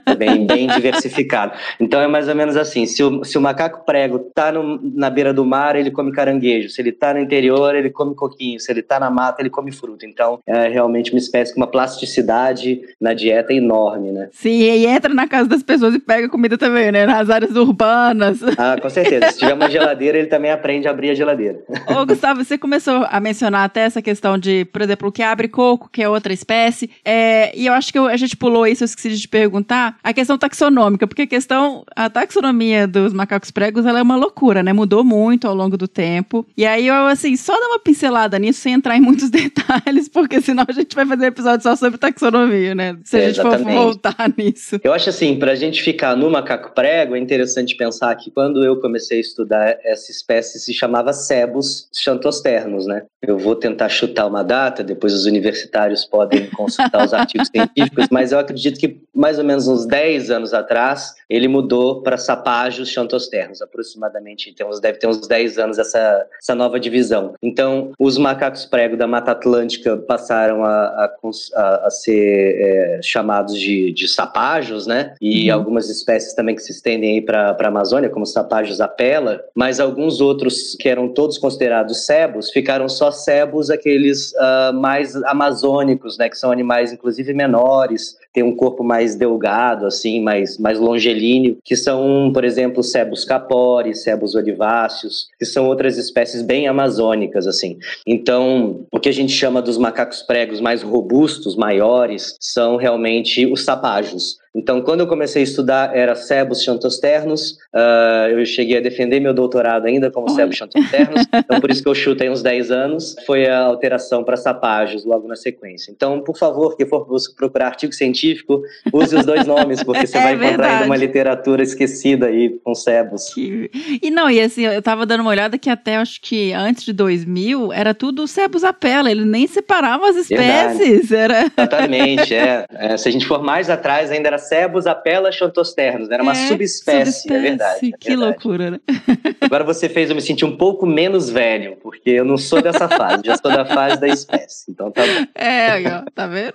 É bem, bem diversificado. Então é mais ou menos assim: se o, se o macaco prego está na beira do mar, ele come caranguejo. Se ele está no interior, ele come coquinho. Se ele está na mata, ele come fruta. Então é realmente uma espécie com uma plasticidade na dieta enorme, né? Sim, e entra na casa das pessoas e pega comida também, né? Nas áreas urbanas. Ah, com certeza. Se tiver uma geladeira, ele também aprende a abrir a geladeira. Ô, Gustavo, você começou a mencionar até essa questão de, por exemplo, o que abre coco que é outra espécie. É, e eu acho que eu, a gente pulou isso, eu esqueci de te perguntar, a questão taxonômica, porque a questão, a taxonomia dos macacos pregos, ela é uma loucura, né? Mudou muito ao longo do tempo. E aí eu, assim, só dar uma pincelada nisso, sem entrar em muitos detalhes, porque senão a gente vai fazer um episódio só sobre taxonomia, né? Se é, a gente exatamente. for voltar nisso. Eu acho assim, pra gente ficar no macaco prego, é interessante pensar que quando eu comecei a estudar essa espécie se chamava Cebus xanthosternos, né? Eu vou tentar chutar uma data, depois os universitários universitários podem consultar os artigos científicos, mas eu acredito que mais ou menos uns 10 anos atrás ele mudou para sapágios xantosternos, aproximadamente. Então deve ter uns 10 anos essa, essa nova divisão. Então os macacos prego da Mata Atlântica passaram a, a, a ser é, chamados de, de sapágios, né? E uhum. algumas espécies também que se estendem aí para a Amazônia, como sapágios apela, mas alguns outros que eram todos considerados cebos, ficaram só cebos aqueles uh, mais amazônicos amazônicos, né, que são animais inclusive menores, têm um corpo mais delgado, assim, mais, mais longilíneo, que são, por exemplo, cebos capores, cebos oliváceos, que são outras espécies bem amazônicas, assim. Então, o que a gente chama dos macacos pregos mais robustos, maiores, são realmente os sapágios. Então, quando eu comecei a estudar, era sebos xantosternus. Uh, eu cheguei a defender meu doutorado ainda como sebos xantosternus. então, por isso que eu chutei uns 10 anos. Foi a alteração para sapágios logo na sequência. Então, por favor, que for procurar artigo científico, use os dois nomes, porque você é vai encontrar ainda uma literatura esquecida aí com sebos. E não, e assim, eu tava dando uma olhada que até acho que antes de 2000 era tudo sebos apela, ele nem separava as espécies. Era... Exatamente, é. é. Se a gente for mais atrás, ainda era sebos apela xantosternus, era uma é, subespécie, subespécie, é verdade. É que verdade. loucura, né? Agora você fez eu me sentir um pouco menos velho, porque eu não sou dessa fase, já sou da fase da espécie. Então tá bom. É, tá vendo?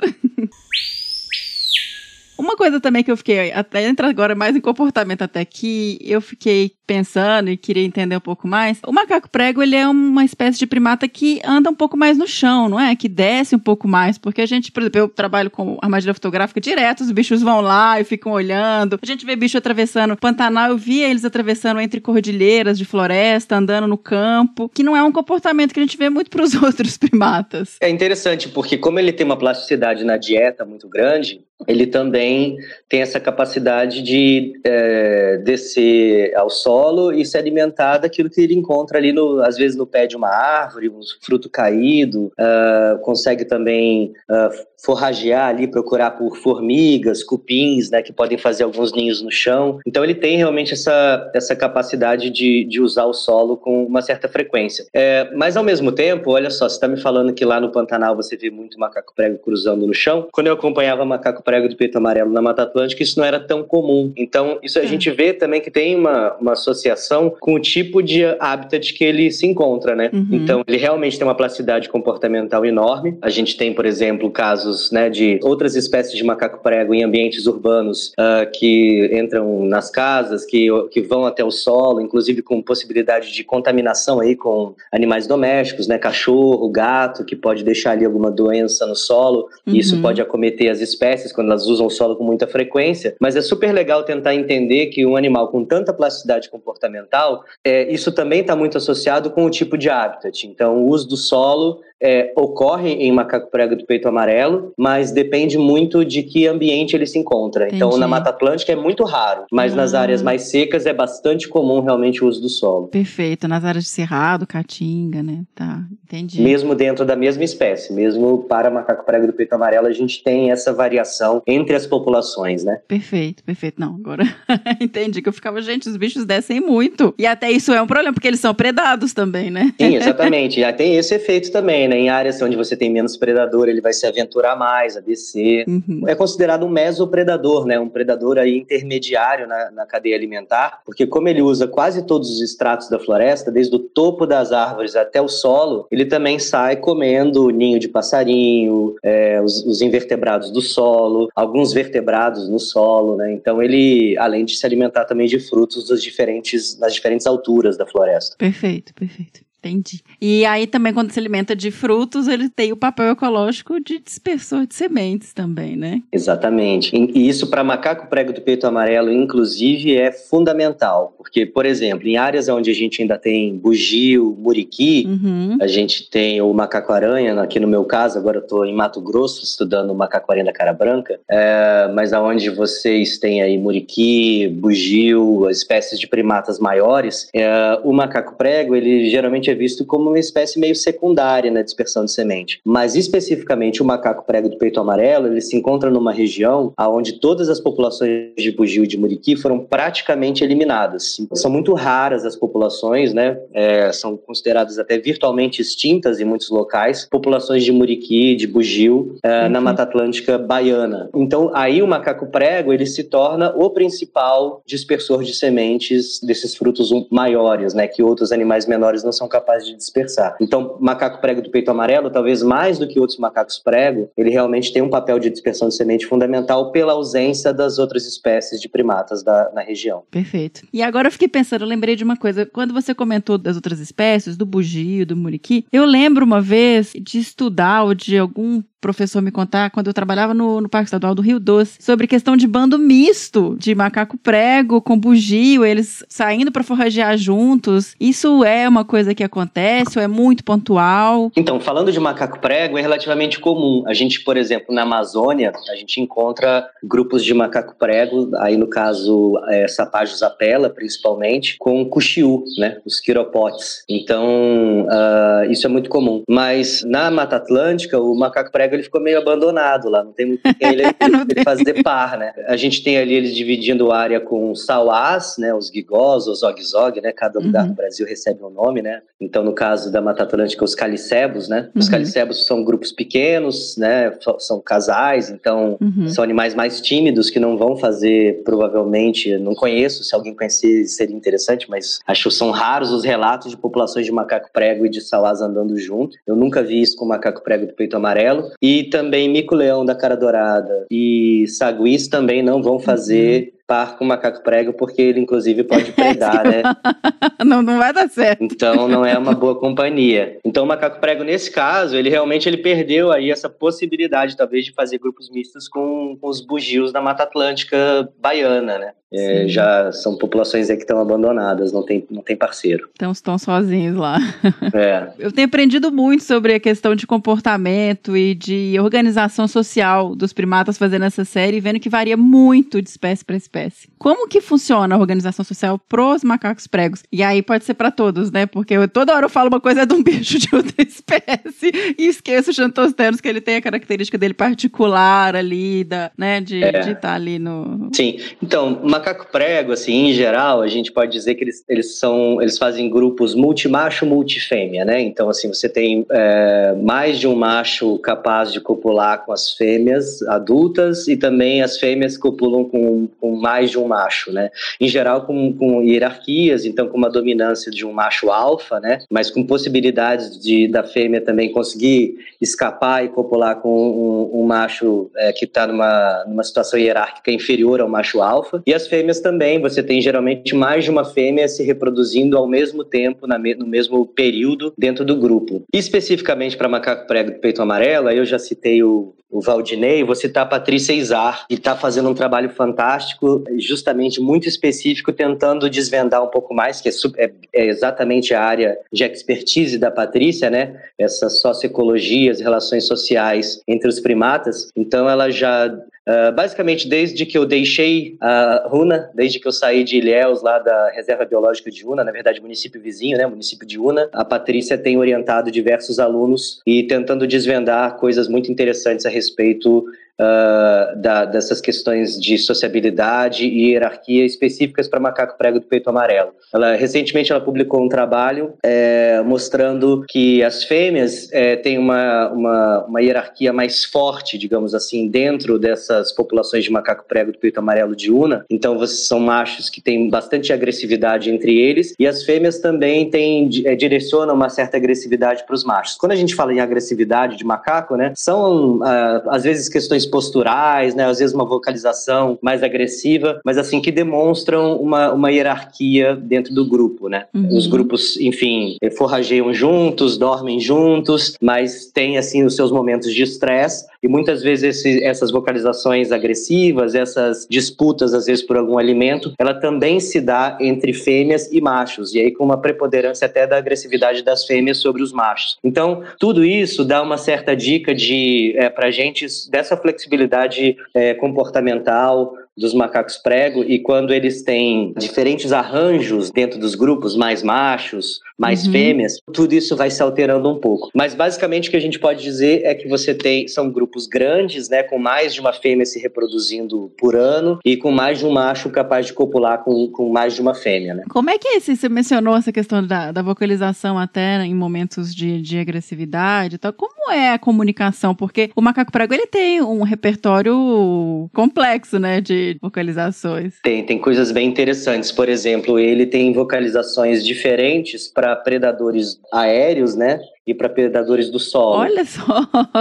Uma coisa também que eu fiquei, até entra agora mais em comportamento até que eu fiquei pensando e queria entender um pouco mais. O macaco prego, ele é uma espécie de primata que anda um pouco mais no chão, não é? Que desce um pouco mais, porque a gente, por exemplo, eu trabalho com armadilha fotográfica direto, os bichos vão lá e ficam olhando. A gente vê bicho atravessando Pantanal, eu via eles atravessando entre cordilheiras de floresta, andando no campo, que não é um comportamento que a gente vê muito para os outros primatas. É interessante, porque como ele tem uma plasticidade na dieta muito grande, ele também tem essa capacidade de é, descer ao solo e se alimentar daquilo que ele encontra ali, no, às vezes no pé de uma árvore, um fruto caído, uh, consegue também uh, forragear ali, procurar por formigas, cupins, né, que podem fazer alguns ninhos no chão. Então ele tem realmente essa, essa capacidade de, de usar o solo com uma certa frequência. É, mas ao mesmo tempo, olha só, você está me falando que lá no Pantanal você vê muito macaco prego cruzando no chão. Quando eu acompanhava macaco prego do peito amarelo na Mata Atlântica, isso não era tão comum. Então isso a gente vê também que tem uma, uma associação com o tipo de habitat que ele se encontra, né? Uhum. Então ele realmente tem uma plasticidade comportamental enorme. A gente tem, por exemplo, casos né, de outras espécies de macaco prego em ambientes urbanos uh, que entram nas casas, que, que vão até o solo, inclusive com possibilidade de contaminação aí com animais domésticos, né, cachorro, gato, que pode deixar ali alguma doença no solo, uhum. isso pode acometer as espécies quando elas usam o solo com muita frequência. Mas é super legal tentar entender que um animal com tanta plasticidade comportamental, é, isso também está muito associado com o tipo de habitat. Então, o uso do solo é, ocorre em macaco prego do peito amarelo, mas depende muito de que ambiente ele se encontra. Entendi. Então, na Mata Atlântica é muito raro, mas nas ah. áreas mais secas é bastante comum realmente o uso do solo. Perfeito, nas áreas de cerrado, caatinga, né? Tá, entendi. Mesmo dentro da mesma espécie, mesmo para macaco prego do peito amarelo, a gente tem essa variação entre as populações, né? Perfeito, perfeito. Não, agora entendi que eu ficava, gente, os bichos descem muito. E até isso é um problema, porque eles são predados também, né? Sim, exatamente. Já tem esse efeito também, né? Em áreas onde você tem menos predador, ele vai se aventurar mais, a descer. Uhum. É considerado um mesopredador, né? Um predador aí intermediário na, na cadeia alimentar, porque como ele usa quase todos os estratos da floresta, desde o topo das árvores até o solo, ele também sai comendo ninho de passarinho, é, os, os invertebrados do solo, alguns vertebrados no solo, né? Então ele, além de se alimentar também de frutos dos diferentes, nas diferentes alturas da floresta. Perfeito, perfeito. Entendi. E aí também, quando se alimenta de frutos, ele tem o papel ecológico de dispersor de sementes também, né? Exatamente. E isso para macaco prego do peito amarelo, inclusive, é fundamental. Porque, por exemplo, em áreas onde a gente ainda tem bugio, muriqui, uhum. a gente tem o macaco-aranha, aqui no meu caso, agora eu estou em Mato Grosso estudando o macaco-aranha da cara branca, é, mas aonde vocês têm aí muriqui, bugio, espécies de primatas maiores, é, o macaco prego, ele geralmente é visto como uma espécie meio secundária na dispersão de semente. Mas especificamente o macaco prego do peito amarelo, ele se encontra numa região onde todas as populações de bugio e de muriqui foram praticamente eliminadas. São muito raras as populações, né? É, são consideradas até virtualmente extintas em muitos locais, populações de muriqui, de bugio, é, uhum. na Mata Atlântica baiana. Então aí o macaco prego ele se torna o principal dispersor de sementes desses frutos maiores, né? Que outros animais menores não são capazes capaz de dispersar. Então, macaco prego do peito amarelo, talvez mais do que outros macacos prego, ele realmente tem um papel de dispersão de semente fundamental pela ausência das outras espécies de primatas da, na região. Perfeito. E agora eu fiquei pensando, eu lembrei de uma coisa. Quando você comentou das outras espécies, do bugio, do muriqui, eu lembro uma vez de estudar ou de algum professor me contar quando eu trabalhava no, no Parque Estadual do Rio Doce sobre questão de bando misto de macaco prego com bugio, eles saindo para forragear juntos. Isso é uma coisa que acontece ou é muito pontual? Então, falando de macaco prego, é relativamente comum. A gente, por exemplo, na Amazônia, a gente encontra grupos de macaco prego, aí no caso, é, Sapajos apela, principalmente, com cuxiú, né? Os quiropotes. Então, uh, isso é muito comum. Mas na Mata Atlântica, o macaco prego ele ficou meio abandonado lá, não tem muito ele, ele fazer par, né? A gente tem ali eles dividindo a área com sauás, né? Os gigós, os zog-zog, né? Cada lugar uhum. do Brasil recebe um nome, né? Então, no caso da Mata Atlântica, os calicebos, né? Os uhum. calicebos são grupos pequenos, né? São casais, então uhum. são animais mais tímidos que não vão fazer, provavelmente, não conheço, se alguém conhecer seria interessante, mas acho que são raros os relatos de populações de macaco prego e de sauás andando junto. Eu nunca vi isso com macaco prego do peito amarelo. E também mico-leão da cara dourada e saguis também não vão fazer uhum par com o macaco prego, porque ele, inclusive, pode predar, né? não, não vai dar certo. Então, não é uma boa companhia. Então, o macaco prego, nesse caso, ele realmente ele perdeu aí essa possibilidade, talvez, de fazer grupos mistos com, com os bugios da Mata Atlântica baiana, né? É, já são populações aí que estão abandonadas, não tem, não tem parceiro. Então estão sozinhos lá. É. Eu tenho aprendido muito sobre a questão de comportamento e de organização social dos primatas fazendo essa série, vendo que varia muito de espécie para espécie. Como que funciona a organização social pros macacos pregos? E aí pode ser para todos, né? Porque eu, toda hora eu falo uma coisa de um bicho de outra espécie e esqueço o Xantosteros, que ele tem a característica dele particular ali, da, né, de é. estar tá ali no... Sim, então, macaco prego, assim, em geral, a gente pode dizer que eles, eles são, eles fazem grupos multimacho, multifêmea, né? Então, assim, você tem é, mais de um macho capaz de copular com as fêmeas adultas e também as fêmeas copulam com, com mais de um macho, né? Em geral, com, com hierarquias, então com uma dominância de um macho alfa, né? Mas com possibilidades de da fêmea também conseguir escapar e copular com um, um macho é, que está numa, numa situação hierárquica inferior ao macho alfa. E as fêmeas também, você tem geralmente mais de uma fêmea se reproduzindo ao mesmo tempo, na me, no mesmo período dentro do grupo. E especificamente para macaco prego do peito amarelo, aí eu já citei o, o Valdinei, vou citar a Patrícia Izar, que está fazendo um trabalho fantástico, justamente muito específico, tentando desvendar um pouco mais, que é, é, é exatamente a área de expertise da Patrícia, né? Essa socioecologia, as relações sociais entre os primatas. Então, ela já Uh, basicamente, desde que eu deixei a Runa, desde que eu saí de Ilhéus, lá da Reserva Biológica de Una, na verdade, município vizinho, né, município de Una, a Patrícia tem orientado diversos alunos e tentando desvendar coisas muito interessantes a respeito uh, da, dessas questões de sociabilidade e hierarquia específicas para macaco prego do peito amarelo. Ela recentemente ela publicou um trabalho é, mostrando que as fêmeas é, têm uma, uma, uma, hierarquia mais forte, digamos assim, dentro dessas populações de macaco prego do peito amarelo de Una. Então, vocês são machos que têm bastante agressividade entre eles e as fêmeas também têm, é, direcionam uma certa agressividade para os machos. Quando a gente fala em agressividade de macaco, né, são uh, às vezes questões posturais, né? Às vezes uma vocalização mais agressiva, mas assim que demonstram uma, uma hierarquia dentro do grupo, né? Uhum. Os grupos, enfim, forrageiam juntos, dormem juntos, mas têm assim os seus momentos de estresse e muitas vezes esse, essas vocalizações agressivas, essas disputas às vezes por algum alimento, ela também se dá entre fêmeas e machos e aí com uma preponderância até da agressividade das fêmeas sobre os machos. Então tudo isso dá uma certa dica de é, para gente dessa flexibilidade é, comportamental, dos macacos prego e quando eles têm diferentes arranjos dentro dos grupos, mais machos, mais uhum. fêmeas, tudo isso vai se alterando um pouco. Mas basicamente o que a gente pode dizer é que você tem são grupos grandes, né, com mais de uma fêmea se reproduzindo por ano e com mais de um macho capaz de copular com, com mais de uma fêmea, né? Como é que é esse, você mencionou essa questão da, da vocalização até em momentos de, de agressividade e tal? Como é a comunicação? Porque o macaco prego ele tem um repertório complexo, né, de vocalizações. Tem, tem coisas bem interessantes. Por exemplo, ele tem vocalizações diferentes para predadores aéreos, né? E para predadores do solo. Olha só!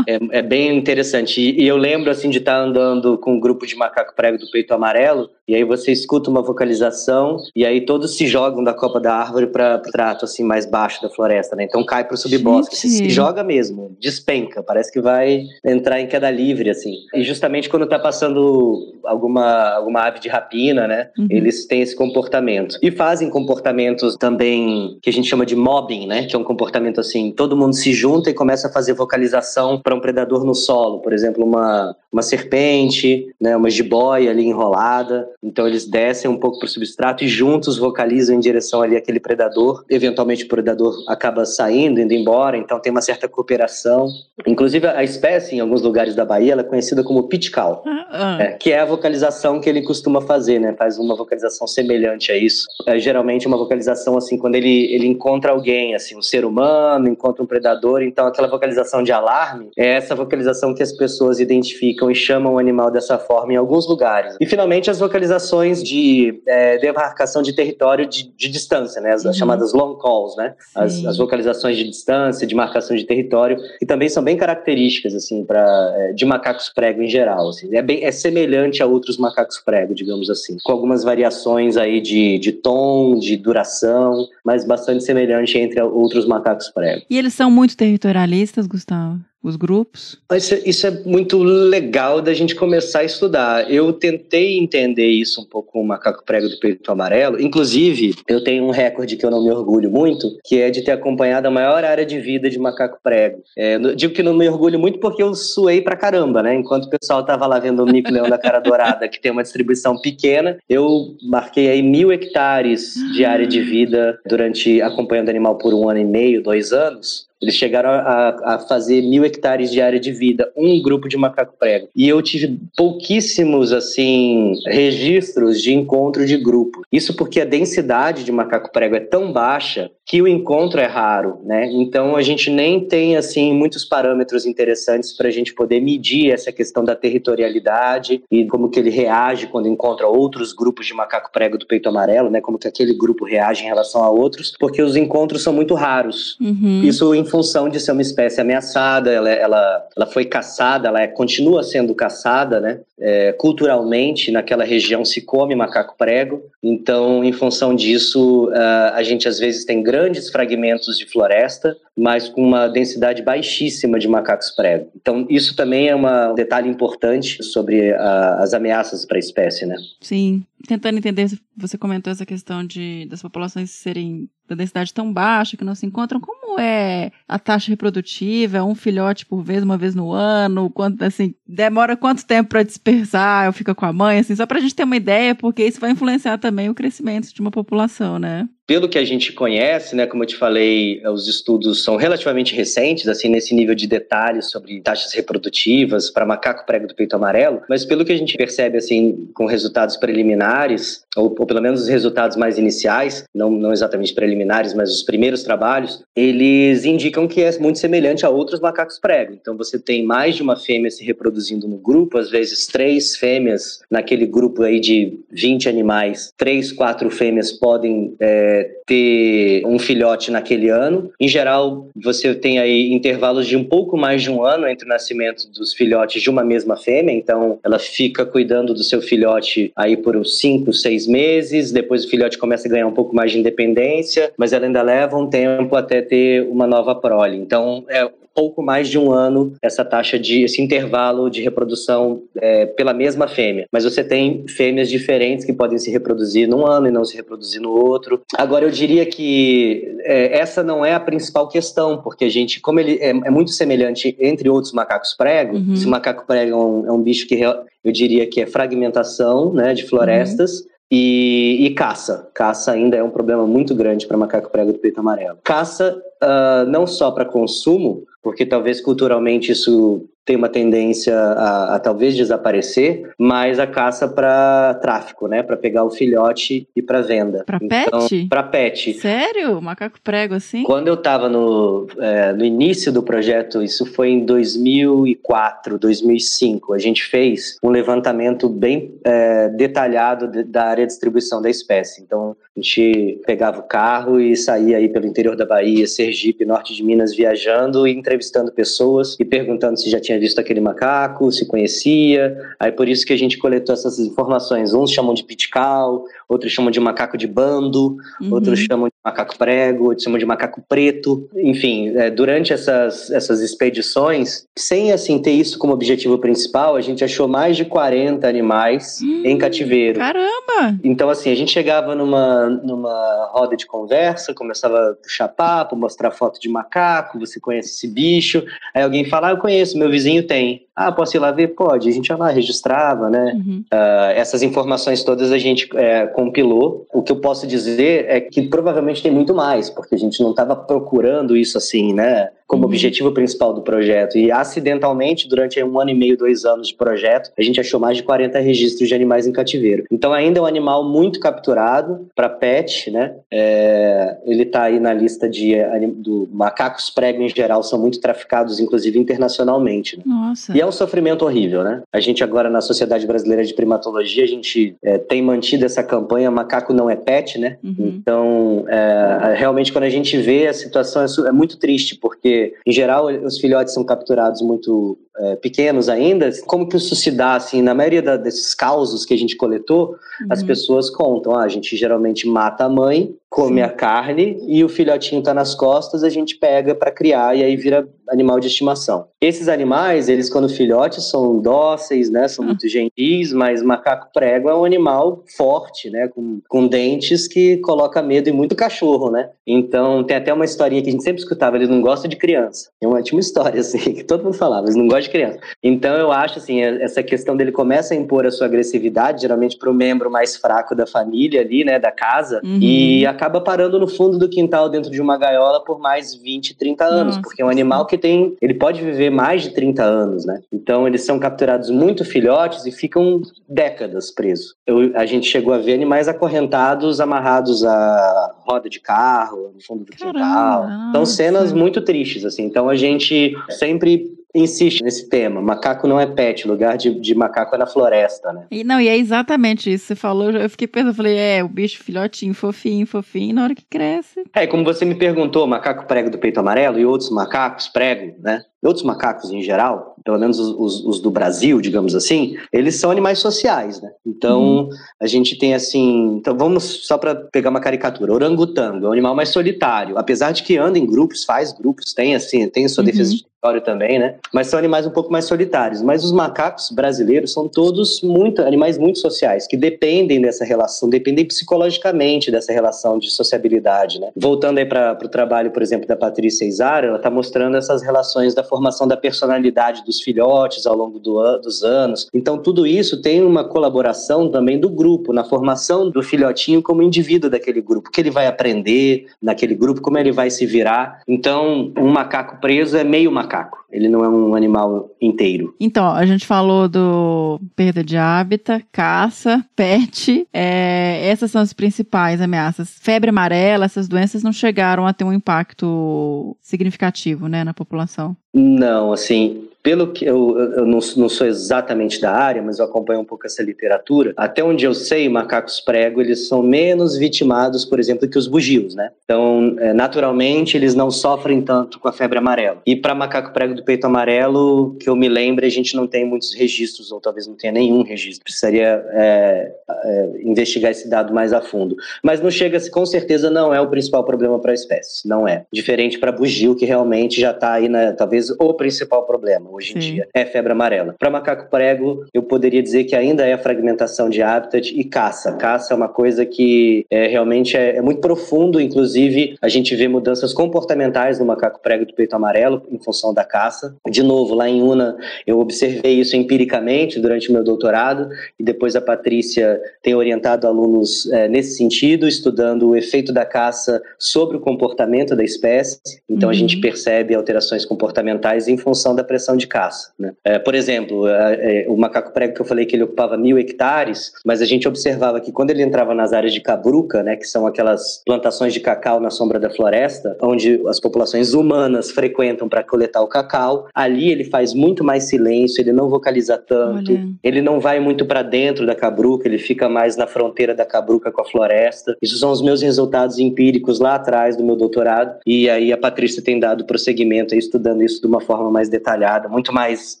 É, é bem interessante. E, e, eu lembro assim de estar tá andando com um grupo de macaco prego do peito amarelo, e aí você escuta uma vocalização, e aí todos se jogam da copa da árvore para o trato assim mais baixo da floresta, né? Então cai para o subbosque, se, se joga mesmo, despenca, parece que vai entrar em queda livre assim. E justamente quando está passando alguma, alguma ave de rapina, né? Uhum. Eles têm esse comportamento. E fazem comportamentos também que a gente chama de mobbing, né? Que é um comportamento assim, todo mundo se junta e começa a fazer vocalização para um predador no solo, por exemplo, uma, uma serpente, né? Uma jiboia ali enrolada. Então eles descem um pouco para o substrato e juntos vocalizam em direção ali àquele predador. Eventualmente o predador acaba saindo, indo embora, então tem uma certa cooperação. Inclusive a espécie em alguns lugares da Bahia é conhecida como pitcal, ah, ah. É, que é a vocalização que ele costuma fazer, né? Faz uma vocalização semelhante a isso. É geralmente uma vocalização assim quando ele, ele encontra alguém, assim, um ser humano, encontra um predador, então aquela vocalização de alarme é essa vocalização que as pessoas identificam e chamam o animal dessa forma em alguns lugares. E finalmente as vocalizações de é, demarcação de território de, de distância, né? As, uhum. chamadas long calls, né? As, as, vocalizações de distância, de marcação de território, que também são bem características, assim, para é, de macacos prego em geral. Assim. É, bem, é semelhante a outros macacos prego, digamos assim, com algumas variações aí de, de tom, de duração, mas bastante semelhante entre outros macacos prego. E eles são muito territorialistas, Gustavo? Os grupos? Isso, isso, é muito legal da gente começar a estudar. Eu tentei entender isso um pouco com o macaco prego do peito amarelo. Inclusive, eu tenho um recorde que eu não me orgulho muito, que é de ter acompanhado a maior área de vida de macaco prego. É, digo que não me orgulho muito porque eu suei pra caramba, né? Enquanto o pessoal tava lá vendo o mico leão da cara dourada, que tem uma distribuição pequena, eu marquei aí mil hectares de área de vida durante acompanhando animal por um ano e meio, dois anos. Eles chegaram a, a, fazer mil hectares de área de vida, um grupo de macaco prego. E eu tive pouquíssimos, assim, registros de encontro de grupo. Isso porque a densidade de macaco prego é tão baixa que o encontro é raro, né? Então a gente nem tem, assim, muitos parâmetros interessantes para a gente poder medir essa questão da territorialidade e como que ele reage quando encontra outros grupos de macaco prego do peito amarelo, né? Como que aquele grupo reage em relação a outros, porque os encontros são muito raros. Uhum. Isso função de ser uma espécie ameaçada, ela, ela, ela foi caçada, ela é, continua sendo caçada, né? É, culturalmente, naquela região se come macaco prego, então, em função disso, uh, a gente às vezes tem grandes fragmentos de floresta, mas com uma densidade baixíssima de macacos prego. Então, isso também é um detalhe importante sobre uh, as ameaças para a espécie, né? Sim. Tentando entender, você comentou essa questão de das populações serem da densidade tão baixa que não se encontram, como é a taxa reprodutiva? É um filhote por vez, uma vez no ano? Quanto, assim, demora quanto tempo para dispersar? Ou fica com a mãe? Assim, só para a gente ter uma ideia, porque isso vai influenciar também o crescimento de uma população, né? Pelo que a gente conhece, né, como eu te falei, os estudos são relativamente recentes, assim, nesse nível de detalhes sobre taxas reprodutivas para macaco prego do peito amarelo, mas pelo que a gente percebe, assim, com resultados preliminares, ou, ou pelo menos os resultados mais iniciais, não, não exatamente preliminares, mas os primeiros trabalhos, eles indicam que é muito semelhante a outros macacos prego. Então, você tem mais de uma fêmea se reproduzindo no grupo, às vezes três fêmeas naquele grupo aí de 20 animais, três, quatro fêmeas podem é, ter um filhote naquele ano. Em geral, você tem aí intervalos de um pouco mais de um ano entre o nascimento dos filhotes de uma mesma fêmea, então ela fica cuidando do seu filhote aí por uns 5, 6 meses, depois o filhote começa a ganhar um pouco mais de independência, mas ela ainda leva um tempo até ter uma nova prole. Então, é pouco mais de um ano essa taxa de esse intervalo de reprodução é, pela mesma fêmea. Mas você tem fêmeas diferentes que podem se reproduzir num ano e não se reproduzir no outro. Agora eu diria que é, essa não é a principal questão, porque a gente, como ele é, é muito semelhante entre outros macacos prego, uhum. esse macaco prego é um, é um bicho que eu diria que é fragmentação, né, de florestas. Uhum. E, e, caça. Caça ainda é um problema muito grande para macaco prego do peito amarelo. Caça uh, não só para consumo, porque talvez culturalmente isso tem uma tendência a, a talvez desaparecer, mas a caça para tráfico, né, para pegar o filhote e para venda. Para então, pet? Para pet. Sério? Macaco prego assim? Quando eu estava no, é, no início do projeto, isso foi em 2004, 2005, a gente fez um levantamento bem é, detalhado de, da área de distribuição da espécie. Então a gente pegava o carro e saía aí pelo interior da Bahia, Sergipe, norte de Minas, viajando e entrevistando pessoas e perguntando se já tinha visto aquele macaco, se conhecia. Aí por isso que a gente coletou essas informações. Uns chamam de pitcal, outros chamam de macaco de bando, uhum. outros chamam de macaco prego, outros chamam de macaco preto. Enfim, é, durante essas, essas expedições, sem assim ter isso como objetivo principal, a gente achou mais de 40 animais hum, em cativeiro. Caramba! Então, assim, a gente chegava numa, numa roda de conversa, começava a puxar papo, mostrar foto de macaco, você conhece esse bicho. Aí alguém fala, ah, eu conheço, meu vizinho tem. Ah, posso ir lá ver? Pode. A gente ia lá, registrava, né? Uhum. Uh, essas informações todas a gente é, compilou. O que eu posso dizer é que provavelmente tem muito mais, porque a gente não estava procurando isso assim, né? Como uhum. objetivo principal do projeto. E acidentalmente, durante um ano e meio, dois anos de projeto, a gente achou mais de 40 registros de animais em cativeiro. Então ainda é um animal muito capturado para pet, né? É, ele está aí na lista de do, macacos prego em geral, são muito traficados, inclusive internacionalmente. Né? Nossa. E é um sofrimento horrível, né? A gente agora na Sociedade Brasileira de Primatologia, a gente é, tem mantido essa campanha Macaco não é pet, né? Uhum. Então, é, realmente quando a gente vê a situação é, é, muito triste, porque em geral os filhotes são capturados muito é, pequenos ainda. Como que isso se dá, assim, na maioria da, desses causos que a gente coletou, uhum. as pessoas contam, ah, a gente geralmente mata a mãe, come Sim. a carne e o filhotinho tá nas costas, a gente pega para criar e aí vira animal de estimação. Esses animais, eles quando filhotes são dóceis, né, são ah. muito gentis, mas macaco prego é um animal forte, né, com, com dentes que coloca medo em muito cachorro, né? Então tem até uma historinha que a gente sempre escutava, eles não gostam de criança. É uma, tinha uma história assim, que todo mundo falava, eles não gostam de criança. Então eu acho assim, é, essa questão dele começa a impor a sua agressividade, geralmente para o membro mais fraco da família ali, né, da casa, uhum. e acaba parando no fundo do quintal dentro de uma gaiola por mais 20, 30 anos, Nossa, porque é um animal que tem, ele pode viver mais de 30 anos, né? Então eles são capturados muito filhotes e ficam décadas presos. Eu, a gente chegou a ver animais acorrentados, amarrados a roda de carro, no fundo do Caramba, quintal. São cenas muito tristes, assim. Então a gente sempre insiste nesse tema. Macaco não é pet, lugar de, de macaco é na floresta, né? E não, e é exatamente isso. Você falou, eu fiquei pensando, falei, é, o bicho filhotinho, fofinho, fofinho, na hora que cresce. É, como você me perguntou, macaco prego do peito amarelo e outros macacos prego, né? Outros macacos em geral, pelo menos os, os, os, do Brasil, digamos assim, eles são animais sociais, né? Então, uhum. a gente tem assim. Então, vamos só para pegar uma caricatura: orangotango é um animal mais solitário, apesar de que anda em grupos, faz grupos, tem assim, tem sua uhum. defesa de território também, né? Mas são animais um pouco mais solitários. Mas os macacos brasileiros são todos muito animais muito sociais, que dependem dessa relação, dependem psicologicamente dessa relação de sociabilidade, né? Voltando aí para o trabalho, por exemplo, da Patrícia Izara, ela está mostrando essas relações da formação da personalidade dos filhotes ao longo do, dos anos. Então, tudo isso tem uma colaboração também do grupo, na formação do filhotinho como indivíduo daquele grupo, o que ele vai aprender naquele grupo, como ele vai se virar. Então, um macaco preso é meio macaco macaco. Ele não é um animal inteiro. Então, a gente falou do perda de hábitat, caça, pet. É, essas são as principais ameaças. Febre amarela, essas doenças não chegaram a ter um impacto significativo, né, na população. Não, assim, pelo que eu, eu não, não, sou exatamente da área, mas eu acompanho um pouco essa literatura, até onde eu sei, macacos prego, eles são menos vitimados, por exemplo, que os bugios, né? Então, é, naturalmente, eles não sofrem tanto com a febre amarela. E para macaco prego do peito amarelo, que eu me lembre, a gente não tem muitos registros, ou talvez não tenha nenhum registro. Precisaria é, é, investigar esse dado mais a fundo. Mas não chega, com certeza, não é o principal problema para a espécie. Não é. Diferente para bugio, que realmente já está aí, na, talvez, o principal problema hoje Sim. em dia, é febre amarela. Para macaco prego, eu poderia dizer que ainda é a fragmentação de hábitat e caça. Caça é uma coisa que é, realmente é, é muito profundo, inclusive a gente vê mudanças comportamentais no macaco prego do peito amarelo em função da caça. De novo, lá em Una, eu observei isso empiricamente durante o meu doutorado e depois a Patrícia tem orientado alunos é, nesse sentido, estudando o efeito da caça sobre o comportamento da espécie. Então uhum. a gente percebe alterações comportamentais em função da pressão de de caça. Né? É, por exemplo, é, é, o macaco prego que eu falei que ele ocupava mil hectares, mas a gente observava que quando ele entrava nas áreas de cabruca, né, que são aquelas plantações de cacau na sombra da floresta, onde as populações humanas frequentam para coletar o cacau, ali ele faz muito mais silêncio, ele não vocaliza tanto, Olha. ele não vai muito para dentro da cabruca, ele fica mais na fronteira da cabruca com a floresta. Isso são os meus resultados empíricos lá atrás do meu doutorado, e aí a Patrícia tem dado prosseguimento aí, estudando isso de uma forma mais detalhada, muito mais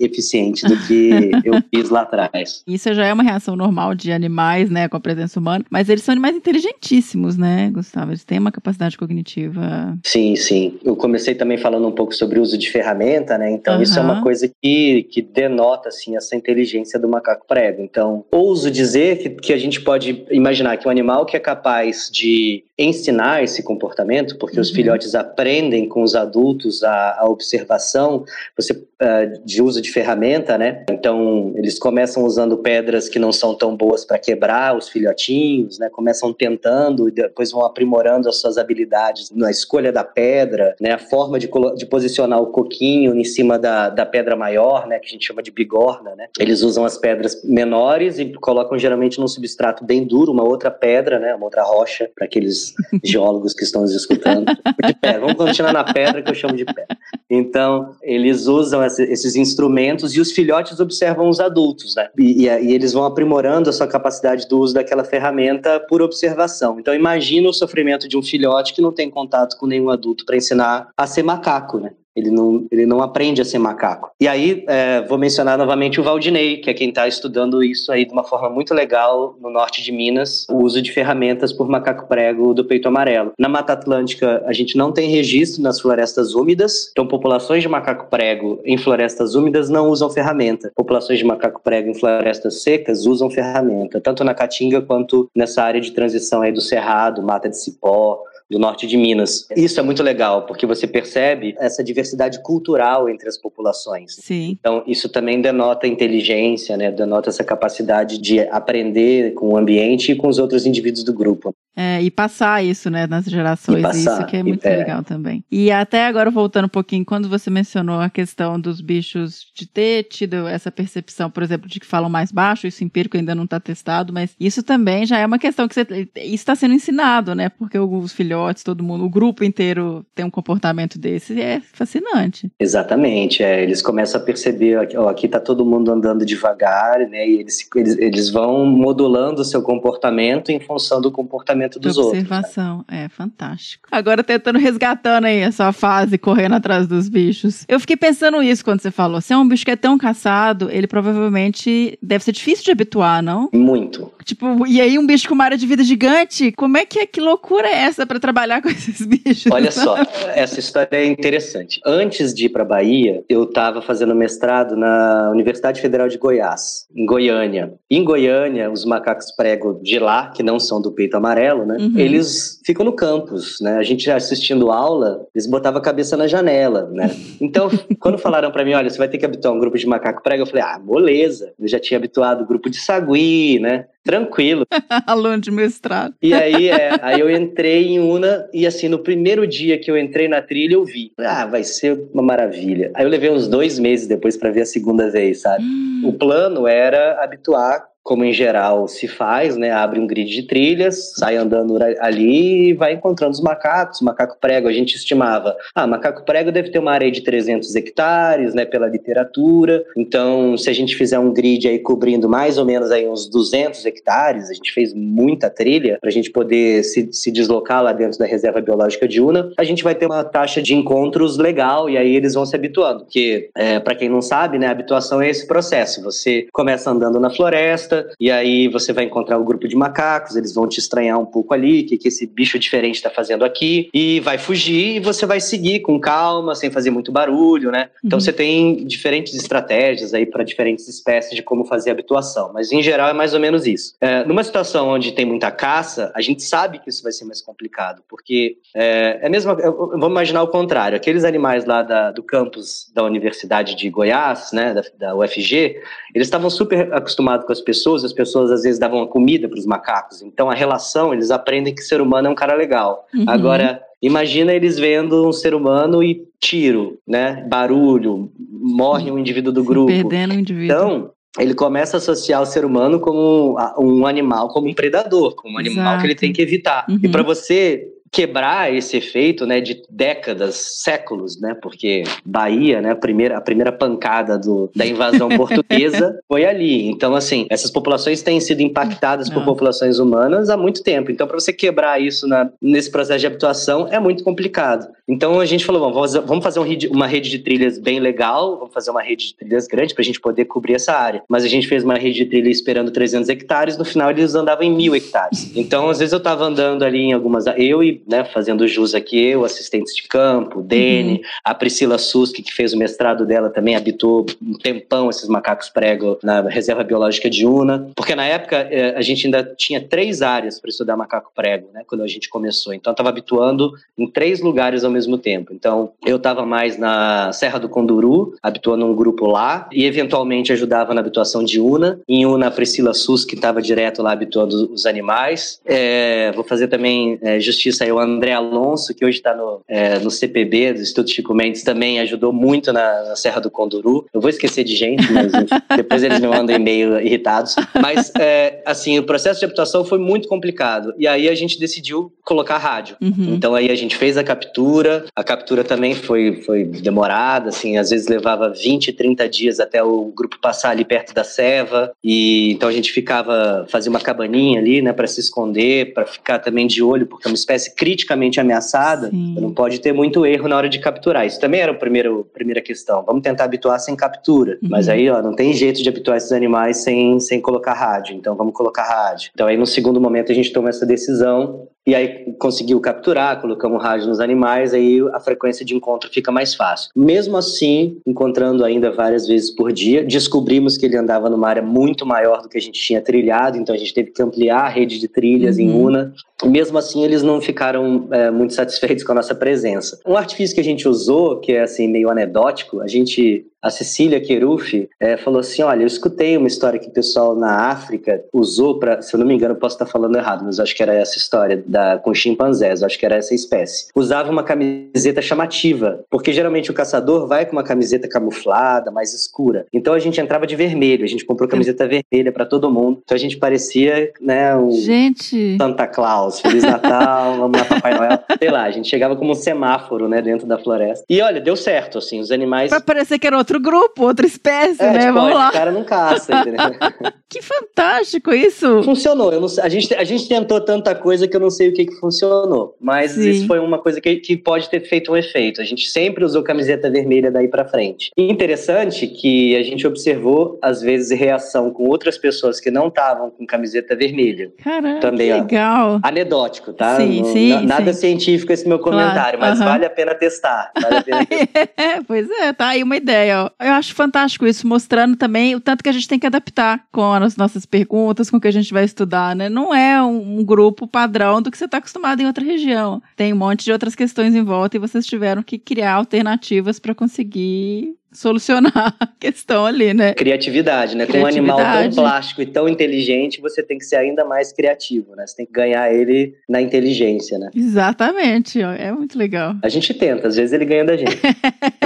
eficiente do que eu fiz lá atrás. Isso já é uma reação normal de animais, né, com a presença humana, mas eles são animais inteligentíssimos, né, Gustavo? Eles têm uma capacidade cognitiva. Sim, sim. Eu comecei também falando um pouco sobre o uso de ferramenta, né? Então uhum. isso é uma coisa que, que denota assim essa inteligência do macaco prego. Então, ouso dizer que, que a gente pode imaginar que um animal que é capaz de ensinar esse comportamento, porque uhum. os filhotes aprendem com os adultos a, a observação, você uh, de uso de ferramenta, né? Então eles começam usando pedras que não são tão boas para quebrar os filhotinhos, né? Começam tentando e depois vão aprimorando as suas habilidades na escolha da pedra, né? A forma de, de posicionar o coquinho em cima da, da pedra maior, né? Que a gente chama de bigorna, né? Eles usam as pedras menores e colocam geralmente num substrato bem duro uma outra pedra, né? Uma outra rocha para aqueles geólogos que estão nos escutando. De pedra. Vamos continuar na pedra que eu chamo de pedra. Então, eles usam esses instrumentos e os filhotes observam os adultos, né? E, e, eles vão aprimorando a sua capacidade do uso daquela ferramenta por observação. Então, imagina o sofrimento de um filhote que não tem contato com nenhum adulto para ensinar a ser macaco, né? Ele não, ele não aprende a ser macaco. E aí, é, vou mencionar novamente o Valdinei, que é quem está estudando isso aí de uma forma muito legal no norte de Minas, o uso de ferramentas por macaco prego do peito amarelo. Na Mata Atlântica, a gente não tem registro nas florestas úmidas, então populações de macaco prego em florestas úmidas não usam ferramenta. Populações de macaco prego em florestas secas usam ferramenta, tanto na Caatinga quanto nessa área de transição aí do Cerrado, Mata de Cipó, do norte de Minas. Isso é muito legal, porque você percebe essa diversidade cultural entre as populações. Sim. Então, isso também denota inteligência, né? denota essa capacidade de aprender com o ambiente e com os outros indivíduos do grupo. É, e passar isso, né, nas gerações, passar, isso que é muito é. legal também. E até agora, voltando um pouquinho, quando você mencionou a questão dos bichos de ter tido essa percepção, por exemplo, de que falam mais baixo, isso empírico ainda não está testado, mas isso também já é uma questão que você, está sendo ensinado, né, porque os filhotes, todo mundo, o grupo inteiro tem um comportamento desse, e é fascinante. Exatamente, é, eles começam a perceber, ó, aqui está todo mundo andando devagar, né, e eles, eles, eles vão modulando o seu comportamento em função do comportamento comportamento dos outros. Né? Observação, né? é fantástico. Agora tentando resgatando aí a sua fase, correndo atrás dos bichos. Eu fiquei pensando isso quando você falou. Se é um bicho que é tão caçado, ele provavelmente deve ser difícil de habituar, não? Muito. Tipo, e aí um bicho com uma área de vida gigante, como é que é, que loucura é essa para trabalhar com esses bichos? Olha só, essa história é interessante. Antes de ir para Bahia, eu estava fazendo mestrado na Universidade Federal de Goiás, em Goiânia. Em Goiânia, os macacos prego de lá, que não são do peito amarelo, né? Uhum. Eles ficam no campus, né? A gente assistindo aula, eles botavam a cabeça na janela, né? Então, quando falaram para mim, olha, você vai ter que habituar um grupo de macaco prego, eu falei, ah, beleza. Eu já tinha habituado o grupo de sagui, né? Tranquilo. Aluno de mestrado. E aí, é, aí eu entrei em Una e assim, no primeiro dia que eu entrei na trilha, eu vi. Ah, vai ser uma maravilha. Aí eu levei uns dois meses depois para ver a segunda vez, sabe? Hum. O plano era habituar como em geral se faz, né? Abre um grid de trilhas, sai andando ali e vai encontrando os macacos. Macaco prego, a gente estimava. Ah, macaco prego deve ter uma área de 300 hectares, né? Pela literatura. Então, se a gente fizer um grid aí cobrindo mais ou menos aí uns 200 hectares, a gente fez muita trilha para a gente poder se, se deslocar lá dentro da reserva biológica de Una, a gente vai ter uma taxa de encontros legal e aí eles vão se habituando. Porque, é, para quem não sabe, né? A habituação é esse processo. Você começa andando na floresta, e aí você vai encontrar um grupo de macacos, eles vão te estranhar um pouco ali, o que, que esse bicho diferente está fazendo aqui, e vai fugir e você vai seguir com calma, sem fazer muito barulho, né? Então uhum. você tem diferentes estratégias aí para diferentes espécies de como fazer habituação, mas em geral é mais ou menos isso. É, numa situação onde tem muita caça, a gente sabe que isso vai ser mais complicado, porque é, é mesmo, vamos imaginar o contrário, aqueles animais lá da, do campus da Universidade de Goiás, né, da, da UFG, eles estavam super acostumados com as pessoas pessoas, as pessoas às vezes davam a comida para os macacos. Então a relação, eles aprendem que ser humano é um cara legal. Uhum. Agora, imagina eles vendo um ser humano e tiro, né? Barulho, morre um indivíduo do grupo. Perdendo o indivíduo. Então, ele começa a associar o ser humano como um animal, como um predador, como um animal Exato. que ele tem que evitar. Uhum. E para você quebrar esse efeito, né, de décadas, séculos, né, porque Bahia, né, a primeira, a primeira pancada do, da invasão portuguesa foi ali. Então, assim, essas populações têm sido impactadas por populações humanas há muito tempo. Então, para você quebrar isso na, nesse processo de habituação é muito complicado. Então, a gente falou, bom, vamos fazer um, uma rede de trilhas bem legal, vamos fazer uma rede de trilhas grande para a gente poder cobrir essa área. Mas a gente fez uma rede de trilha esperando 300 hectares, no final eles andavam em mil hectares. Então, às vezes eu estava andando ali em algumas, eu e, né, fazendo jus aqui, eu, assistentes de campo, Dene, uhum. a Priscila Suski, que fez o mestrado dela também, habitou um tempão esses macacos prego na Reserva Biológica de Una, porque na época eh, a gente ainda tinha três áreas para estudar macaco prego, né, quando a gente começou. Então, estava habituando em três lugares ao mesmo tempo. Então, eu estava mais na Serra do Conduru, habituando um grupo lá, e eventualmente ajudava na habituação de Una. Em Una, a Priscila Sus, que estava direto lá habituando os animais. É, vou fazer também é, justiça aí o André Alonso, que hoje está no, é, no CPB, do Instituto Chico Mendes, também ajudou muito na, na Serra do Conduru. Eu vou esquecer de gente, mas depois eles me mandam e-mail irritados. Mas, é, assim, o processo de habituação foi muito complicado. E aí a gente decidiu colocar rádio. Uhum. Então aí a gente fez a captura. A captura também foi, foi demorada, assim, às vezes levava 20, 30 dias até o grupo passar ali perto da ceva. E então a gente ficava, fazia uma cabaninha ali, né, para se esconder, para ficar também de olho, porque é uma espécie criticamente ameaçada. Não pode ter muito erro na hora de capturar. Isso também era a primeira, primeira questão. Vamos tentar habituar sem captura. Uhum. Mas aí, ó, não tem jeito de habituar esses animais sem, sem colocar rádio. Então vamos colocar rádio. Então aí no segundo momento a gente toma essa decisão e aí conseguiu capturar, colocamos rádio nos animais, aí a frequência de encontro fica mais fácil. Mesmo assim, encontrando ainda várias vezes por dia, descobrimos que ele andava numa área muito maior do que a gente tinha trilhado, então a gente teve que ampliar a rede de trilhas uhum. em Una. Mesmo assim, eles não ficaram é, muito satisfeitos com a nossa presença. Um artifício que a gente usou, que é assim meio anedótico, a gente a Cecília Queruf é, falou assim: Olha, eu escutei uma história que o pessoal na África usou para, se eu não me engano, posso estar falando errado, mas acho que era essa história da, com chimpanzés, acho que era essa espécie. Usava uma camiseta chamativa, porque geralmente o caçador vai com uma camiseta camuflada, mais escura. Então a gente entrava de vermelho, a gente comprou camiseta vermelha para todo mundo, então a gente parecia, né, um gente. Santa Claus, Feliz Natal, vamos lá, Papai Noel. Sei lá, a gente chegava como um semáforo, né, dentro da floresta. E olha, deu certo, assim, os animais. Pra parecer que era outro outro grupo, outra espécie, é, né? Tipo, Vamos ó, lá. O cara não caça, entendeu? que fantástico isso! Funcionou. Eu não, a, gente, a gente tentou tanta coisa que eu não sei o que, que funcionou. Mas Sim. isso foi uma coisa que, que pode ter feito um efeito. A gente sempre usou camiseta vermelha daí para frente. E interessante que a gente observou, às vezes, reação com outras pessoas que não estavam com camiseta vermelha. Caramba, Também, que legal. Ó, anedótico, tá? Sim, não, sim, nada sim. científico esse meu comentário, claro. mas vale a pena testar. Vale a pena testar. é, pois é, tá aí uma ideia, eu acho fantástico isso, mostrando também o tanto que a gente tem que adaptar com as nossas perguntas, com o que a gente vai estudar, né? Não é um, grupo padrão do que você está acostumado em outra região. Tem um monte de outras questões em volta e vocês tiveram que criar alternativas para conseguir solucionar a questão ali, né? Criatividade, né? Com um animal tão plástico e tão inteligente, você tem que ser ainda mais criativo, né? Você tem que ganhar ele na inteligência, né? Exatamente, é muito legal. A gente tenta, às vezes ele ganha da gente.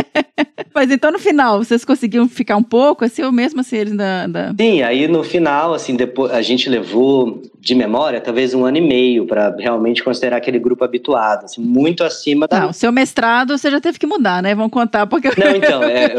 Mas então no final, vocês conseguiram ficar um pouco, assim, ou mesmo assim eles da. Sim, aí no final, assim, depois a gente levou de memória talvez um ano e meio para realmente considerar aquele grupo habituado, assim, muito acima da. Não, seu mestrado você já teve que mudar, né? Vamos contar porque. Não, então, é,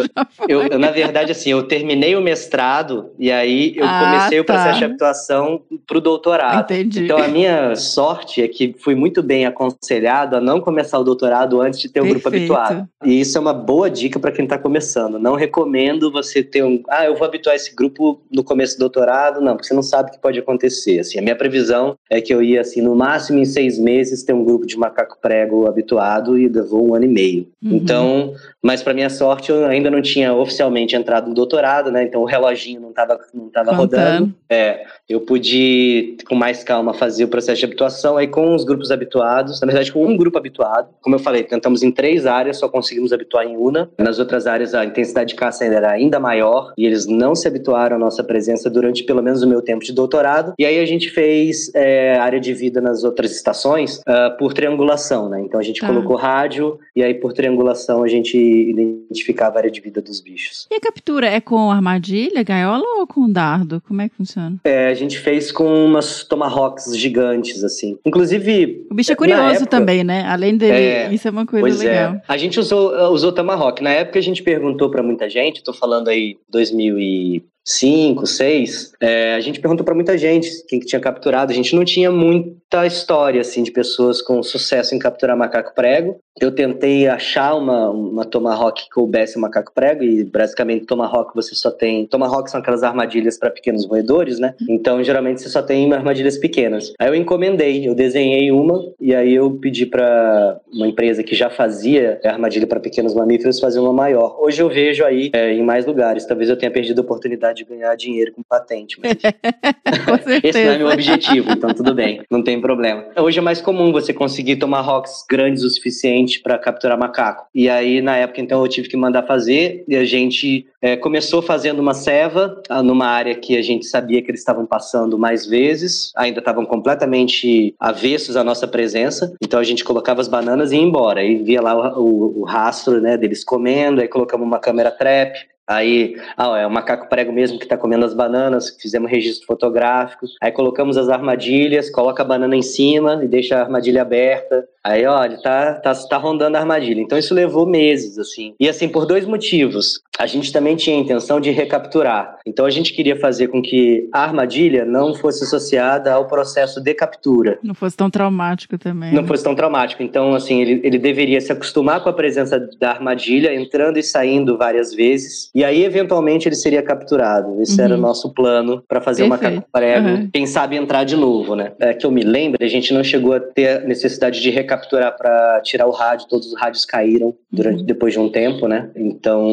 eu, eu, na verdade, assim, eu terminei o mestrado e aí eu ah, comecei tá. o processo de habituação para o doutorado. Entendi. Então a minha sorte é que fui muito bem aconselhado a não começar o doutorado antes de ter o grupo habituado. E isso é uma boa dica para quem está começando. Não recomendo você ter um. Ah, eu vou habituar esse grupo no começo do doutorado, não, porque você não sabe o que pode acontecer. Assim, a minha previsão é que eu ia, assim, no máximo em seis meses ter um grupo de macaco prego habituado e levou um ano e meio. Uhum. Então, mas para minha sorte, eu ainda não tinha oficialmente entrado no doutorado, né? Então o reloginho não estava não tava rodando. É, eu pude, com mais calma, fazer o processo de habituação aí com os grupos habituados. Na verdade, com um grupo habituado. Como eu falei, tentamos em três áreas, só conseguimos habituar em uma. Nas outras áreas a intensidade de caça era ainda maior e eles não se habituaram à nossa presença durante pelo menos o meu tempo de doutorado. E aí a gente fez é, área de vida nas outras estações uh, por triangulação, né? Então a gente tá. colocou rádio e aí por triangulação a gente identificava a área de vida dos bichos. E a captura é com armadilha, gaiola ou com dardo? Como é que funciona? É, gente fez com umas tomahawks gigantes, assim. Inclusive. O bicho é curioso época, também, né? Além dele, é, isso é uma coisa é. legal. É. A gente usou, usou tomahawk. Na época a gente perguntou para muita gente, tô falando aí 2000 e cinco, seis, é, a gente perguntou para muita gente quem que tinha capturado. A gente não tinha muita história assim de pessoas com sucesso em capturar macaco prego. Eu tentei achar uma, uma tomahawk que coubesse macaco prego e basicamente tomahawk você só tem tomahawk são aquelas armadilhas para pequenos roedores, né? Então geralmente você só tem armadilhas pequenas. Aí eu encomendei, eu desenhei uma e aí eu pedi para uma empresa que já fazia armadilha para pequenos mamíferos fazer uma maior. Hoje eu vejo aí é, em mais lugares. Talvez eu tenha perdido a oportunidade de ganhar dinheiro com patente. Mas... Esse não é meu objetivo, então tudo bem, não tem problema. Hoje é mais comum você conseguir tomar rocks grandes o suficiente para capturar macaco. E aí, na época, então, eu tive que mandar fazer e a gente é, começou fazendo uma ceva ah, numa área que a gente sabia que eles estavam passando mais vezes, ainda estavam completamente avessos à nossa presença. Então a gente colocava as bananas e ia embora. E via lá o, o, o rastro né, deles comendo, aí colocamos uma câmera trap, Aí, ah, é o macaco prego mesmo que está comendo as bananas, fizemos registro fotográfico. Aí colocamos as armadilhas, coloca a banana em cima e deixa a armadilha aberta. Aí, olha, tá, tá, tá rondando a armadilha. Então isso levou meses, assim. E assim, por dois motivos. A gente também tinha a intenção de recapturar. Então a gente queria fazer com que a armadilha não fosse associada ao processo de captura. Não fosse tão traumático também. Não né? fosse tão traumático. Então, assim, ele, ele deveria se acostumar com a presença da armadilha, entrando e saindo várias vezes. E aí, eventualmente, ele seria capturado. Esse uhum. era o nosso plano para fazer Perfeito. macaco prego. Uhum. Quem sabe entrar de novo, né? É, que eu me lembro, a gente não chegou a ter a necessidade de recapturar capturar para tirar o rádio, todos os rádios caíram durante uhum. depois de um tempo, né? Então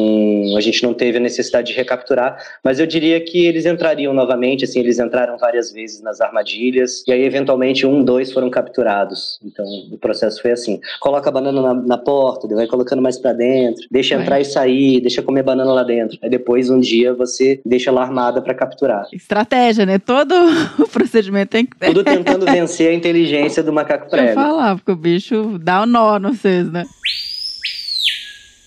a gente não teve a necessidade de recapturar, mas eu diria que eles entrariam novamente, assim, eles entraram várias vezes nas armadilhas e aí eventualmente um, dois foram capturados. Então o processo foi assim: coloca a banana na, na porta, vai colocando mais para dentro, deixa entrar e sair, deixa comer banana lá dentro. Aí depois um dia você deixa lá armada para capturar. Estratégia, né? Todo o procedimento tem que ter. Tudo tentando vencer a inteligência do macaco prego. Deixa eu falar, porque o bicho bicho dá o um nó no vocês, né?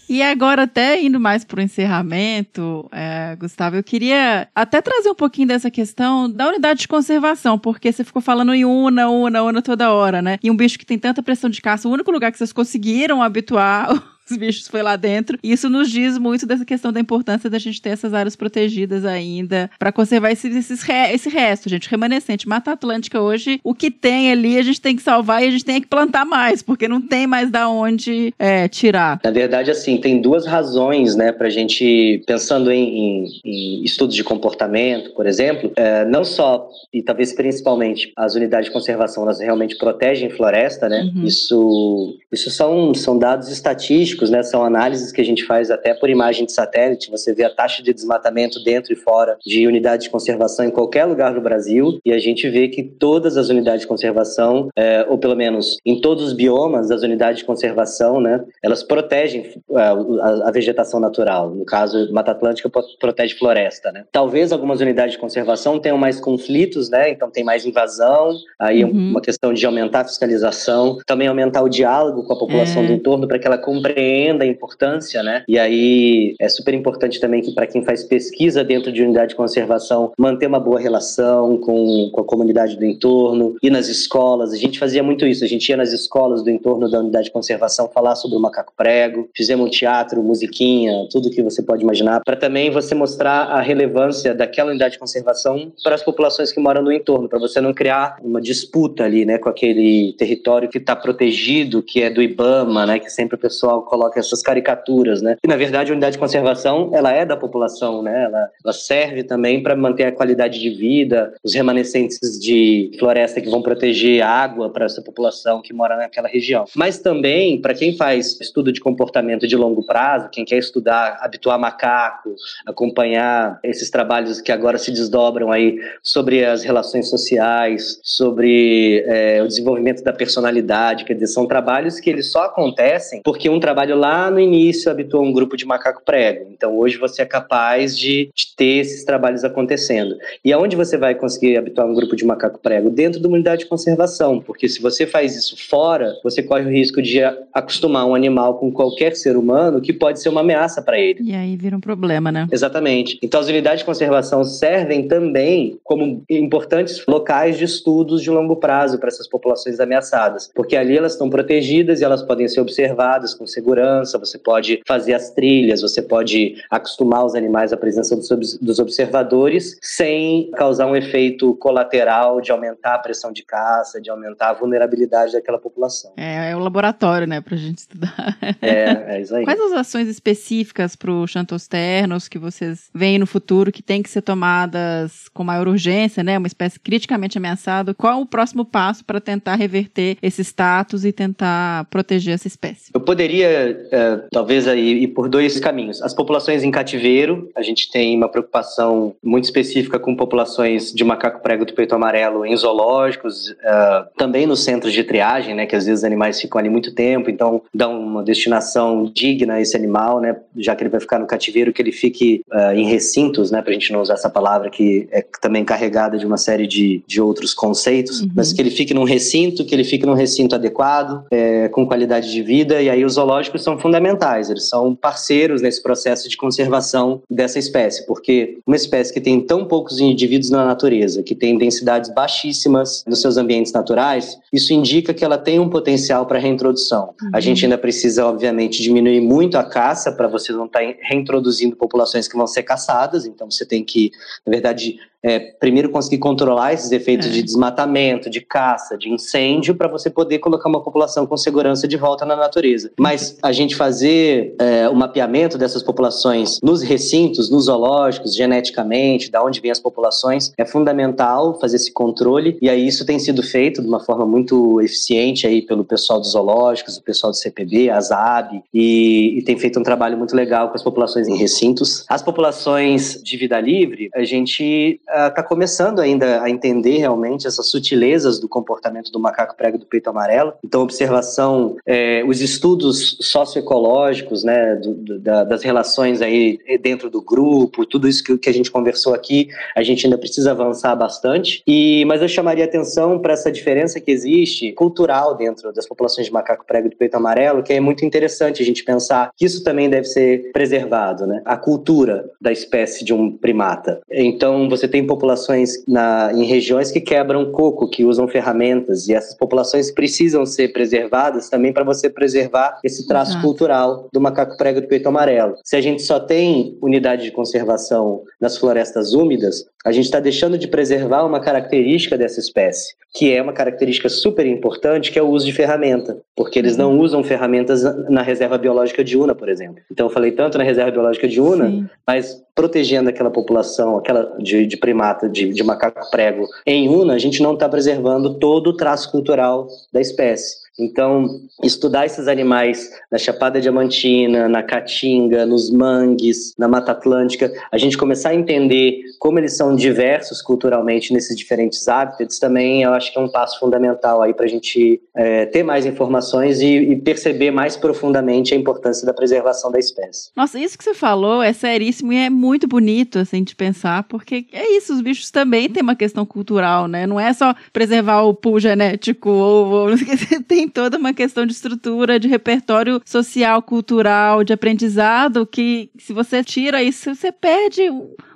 E agora, até indo mais para o encerramento, é, Gustavo, eu queria até trazer um pouquinho dessa questão da unidade de conservação, porque você ficou falando em una, una, una toda hora, né? E um bicho que tem tanta pressão de caça, o único lugar que vocês conseguiram habituar os bichos foi lá dentro. E isso nos diz muito dessa questão da importância da gente ter essas áreas protegidas ainda para conservar esse, esses re, esse resto, gente, remanescente. Mata Atlântica hoje, o que tem ali a gente tem que salvar e a gente tem que plantar mais, porque não tem mais da onde é, tirar. Na verdade, assim, tem duas razões, né, pra gente, pensando em, em, em estudos de comportamento, por exemplo, é, não só, e talvez principalmente, as unidades de conservação, elas realmente protegem floresta, né? Uhum. Isso, isso são, são dados estatísticos estatísticos, né? São análises que a gente faz até por imagem de satélite. Você vê a taxa de desmatamento dentro e fora de unidades de conservação em qualquer lugar do Brasil e a gente vê que todas as unidades de conservação, é, ou pelo menos em todos os biomas das unidades de conservação, né? Elas protegem é, a, a, vegetação natural. No caso, Mata Atlântica protege floresta, né? Talvez algumas unidades de conservação tenham mais conflitos, né? Então tem mais invasão, aí uhum. uma questão de aumentar a fiscalização, também aumentar o diálogo com a população é. do entorno para que ela compreenda compreenda a importância, né? E aí é super importante também que para quem faz pesquisa dentro de unidade de conservação, manter uma boa relação com, com a comunidade do entorno e nas escolas. A gente fazia muito isso, a gente ia nas escolas do entorno da unidade de conservação falar sobre o macaco prego, fizemos um teatro, musiquinha, tudo que você pode imaginar, para também você mostrar a relevância daquela unidade de conservação para as populações que moram no entorno, para você não criar uma disputa ali, né, com aquele território que está protegido, que é do IBAMA, né, que sempre o pessoal coloca essas caricaturas, né? E na verdade a unidade de conservação ela é da população, né? Ela, ela serve também para manter a qualidade de vida, os remanescentes de floresta que vão proteger água para essa população que mora naquela região. Mas também para quem faz estudo de comportamento de longo prazo, quem quer estudar, habituar macaco, acompanhar esses trabalhos que agora se desdobram aí sobre as relações sociais, sobre é, o desenvolvimento da personalidade, quer dizer, são trabalhos que eles só acontecem porque um trabalho lá no início habituou um grupo de macaco prego. Então hoje você é capaz de, de ter esses trabalhos acontecendo. E aonde você vai conseguir habituar um grupo de macaco prego? Dentro de uma unidade de conservação, porque se você faz isso fora, você corre o risco de acostumar um animal com qualquer ser humano que pode ser uma ameaça para ele. E aí vira um problema, né? Exatamente. Então as unidades de conservação servem também como importantes locais de estudos de longo prazo para essas populações ameaçadas, porque ali elas estão protegidas e elas podem ser observadas com segurança, você pode fazer as trilhas, você pode acostumar os animais à presença dos observadores sem causar um efeito colateral de aumentar a pressão de caça, de aumentar a vulnerabilidade daquela população. É, é o laboratório, né, pra gente estudar. É, é isso aí. Quais as ações específicas para o Xantosternos que vocês veem no futuro que tem que ser tomadas com maior urgência, né, uma espécie criticamente ameaçada? Qual o próximo passo para tentar reverter esse status e tentar proteger essa espécie? Eu poderia, é, talvez, aí, ir por dois caminhos. As populações em cativeiro, a gente tem uma preocupação muito específica com populações de macaco prego do peito amarelo em zoológicos, uh, também nos centros de triagem, né, que às vezes os animais ficam ali muito tempo, então dá uma destinação digna a esse animal, né, já que ele vai ficar no cativeiro, que ele fique uh, em recintos, né, para a gente não usar essa palavra que é também carregada de uma série de, de outros conceitos, uhum. mas que ele fique num recinto, que ele fique num recinto adequado, é, com qualidade de vida, e aí os zoológicos são fundamentais, eles são parceiros nesse processo de conservação dessa espécie, porque uma espécie que tem tão poucos indivíduos na natureza, que tem densidades baixíssimas nos seus ambientes naturais, isso indica que ela tem um potencial para reintrodução. Uhum. A gente ainda precisa, obviamente, diminuir muito a caça para você não estar tá reintroduzindo populações que vão ser caçadas, então você tem que, na verdade, é, primeiro conseguir controlar esses efeitos é. de desmatamento, de caça, de incêndio, para você poder colocar uma população com segurança de volta na natureza. Mas a gente fazer é, o mapeamento dessas populações nos recintos, nos zoológicos, geneticamente, da onde vêm as populações, é fundamental fazer esse controle. E aí isso tem sido feito de uma forma muito eficiente aí pelo pessoal dos zoológicos, o pessoal do CPB, a ZAB, e, e tem feito um trabalho muito legal com as populações em recintos. As populações de vida livre, a gente está começando ainda a entender realmente essas sutilezas do comportamento do macaco prego do peito amarelo. Então, observação, é, os estudos socioecológicos, né, do, do, da, das relações aí dentro do grupo, tudo isso que, que, a gente conversou aqui, a gente ainda precisa avançar bastante. E, mas eu chamaria atenção para essa diferença que existe cultural dentro das populações de macaco prego do peito amarelo, que é muito interessante a gente pensar que isso também deve ser preservado, né? A cultura da espécie de um primata. Então, você tem populações na, em regiões que quebram coco, que usam ferramentas, e essas populações precisam ser preservadas também para você preservar esse traço Exato. cultural do macaco prego do peito amarelo. Se a gente só tem unidade de conservação nas florestas úmidas, a gente está deixando de preservar uma característica dessa espécie, que é uma característica super importante, que é o uso de ferramenta, porque eles não usam ferramentas na reserva biológica de Una, por exemplo. Então eu falei tanto na reserva biológica de Una, Sim. mas protegendo aquela população, aquela de, de primata, de, de macaco prego em Una, a gente não está preservando todo o traço cultural da espécie. Então, estudar esses animais na Chapada Diamantina, na Caatinga, nos mangues, na Mata Atlântica, a gente começar a entender como eles são diversos culturalmente nesses diferentes hábitats, também eu acho que é um passo fundamental aí para a gente é, ter mais informações e, e, perceber mais profundamente a importância da preservação da espécie. Nossa, isso que você falou é seríssimo e é muito bonito assim de pensar, porque é isso, os bichos também têm uma questão cultural, né? Não é só preservar o pool genético ou, ou tem toda uma questão de estrutura, de repertório social, cultural, de aprendizado, que se você tira isso, você perde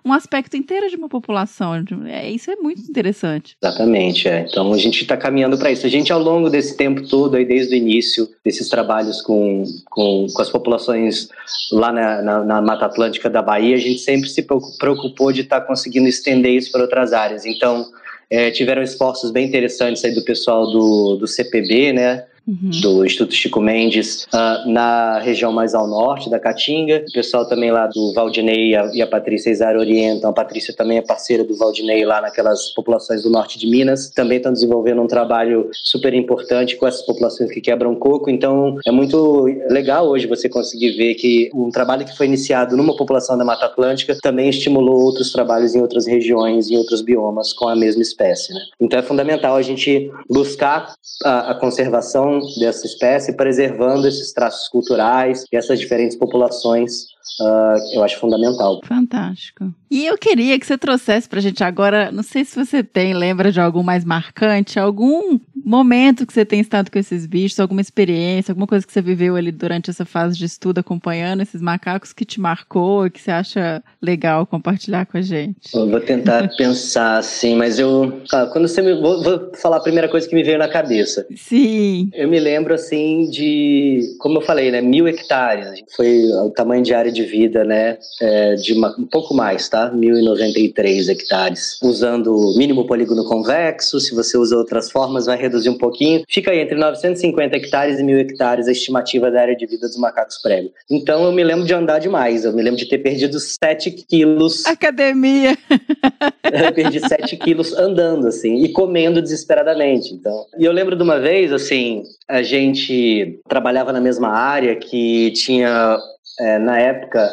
um aspecto inteiro de uma população. É, isso é muito interessante. Exatamente, é. Então a gente está caminhando para isso. A gente, ao longo desse tempo todo, aí, desde o início desses trabalhos com, com, com as populações lá na, na, na, Mata Atlântica da Bahia, a gente sempre se preocupou de estar tá conseguindo estender isso para outras áreas. Então, é, tiveram esforços bem interessantes aí do pessoal do, do CPB, né? Uhum. do Instituto Chico Mendes, uh, na região mais ao norte da Caatinga. O pessoal também lá do Valdinei e a, e a Patrícia Isar orientam. A Patrícia também é parceira do Valdinei lá naquelas populações do norte de Minas. Também estão desenvolvendo um trabalho super importante com essas populações que quebram coco. Então, é muito legal hoje você conseguir ver que um trabalho que foi iniciado numa população da Mata Atlântica também estimulou outros trabalhos em outras regiões, em outros biomas com a mesma espécie. Né? Então, é fundamental a gente buscar a, a conservação dessa espécie, preservando esses traços culturais e essas diferentes populações Uh, eu acho fundamental. Fantástico. E eu queria que você trouxesse pra gente agora, não sei se você tem, lembra de algum mais marcante, algum momento que você tem estado com esses bichos, alguma experiência, alguma coisa que você viveu ali durante essa fase de estudo acompanhando esses macacos que te marcou e que você acha legal compartilhar com a gente? Eu vou tentar pensar assim, mas eu. Ah, quando você me. Vou, vou, falar a primeira coisa que me veio na cabeça. Sim. Eu me lembro assim de. Como eu falei, né? Mil hectares. Foi o tamanho de área de vida, né? É, de uma, um pouco mais, tá? 1.093 hectares. Usando o mínimo polígono convexo, se você usa outras formas, vai reduzir um pouquinho. Fica aí entre 950 hectares e 1.000 hectares a estimativa da área de vida dos macacos prego. Então eu me lembro de andar demais. Eu me lembro de ter perdido 7 quilos. Academia! eu perdi 7 quilos andando, assim, e comendo desesperadamente. Então, e eu lembro de uma vez, assim, a gente trabalhava na mesma área que tinha é, na época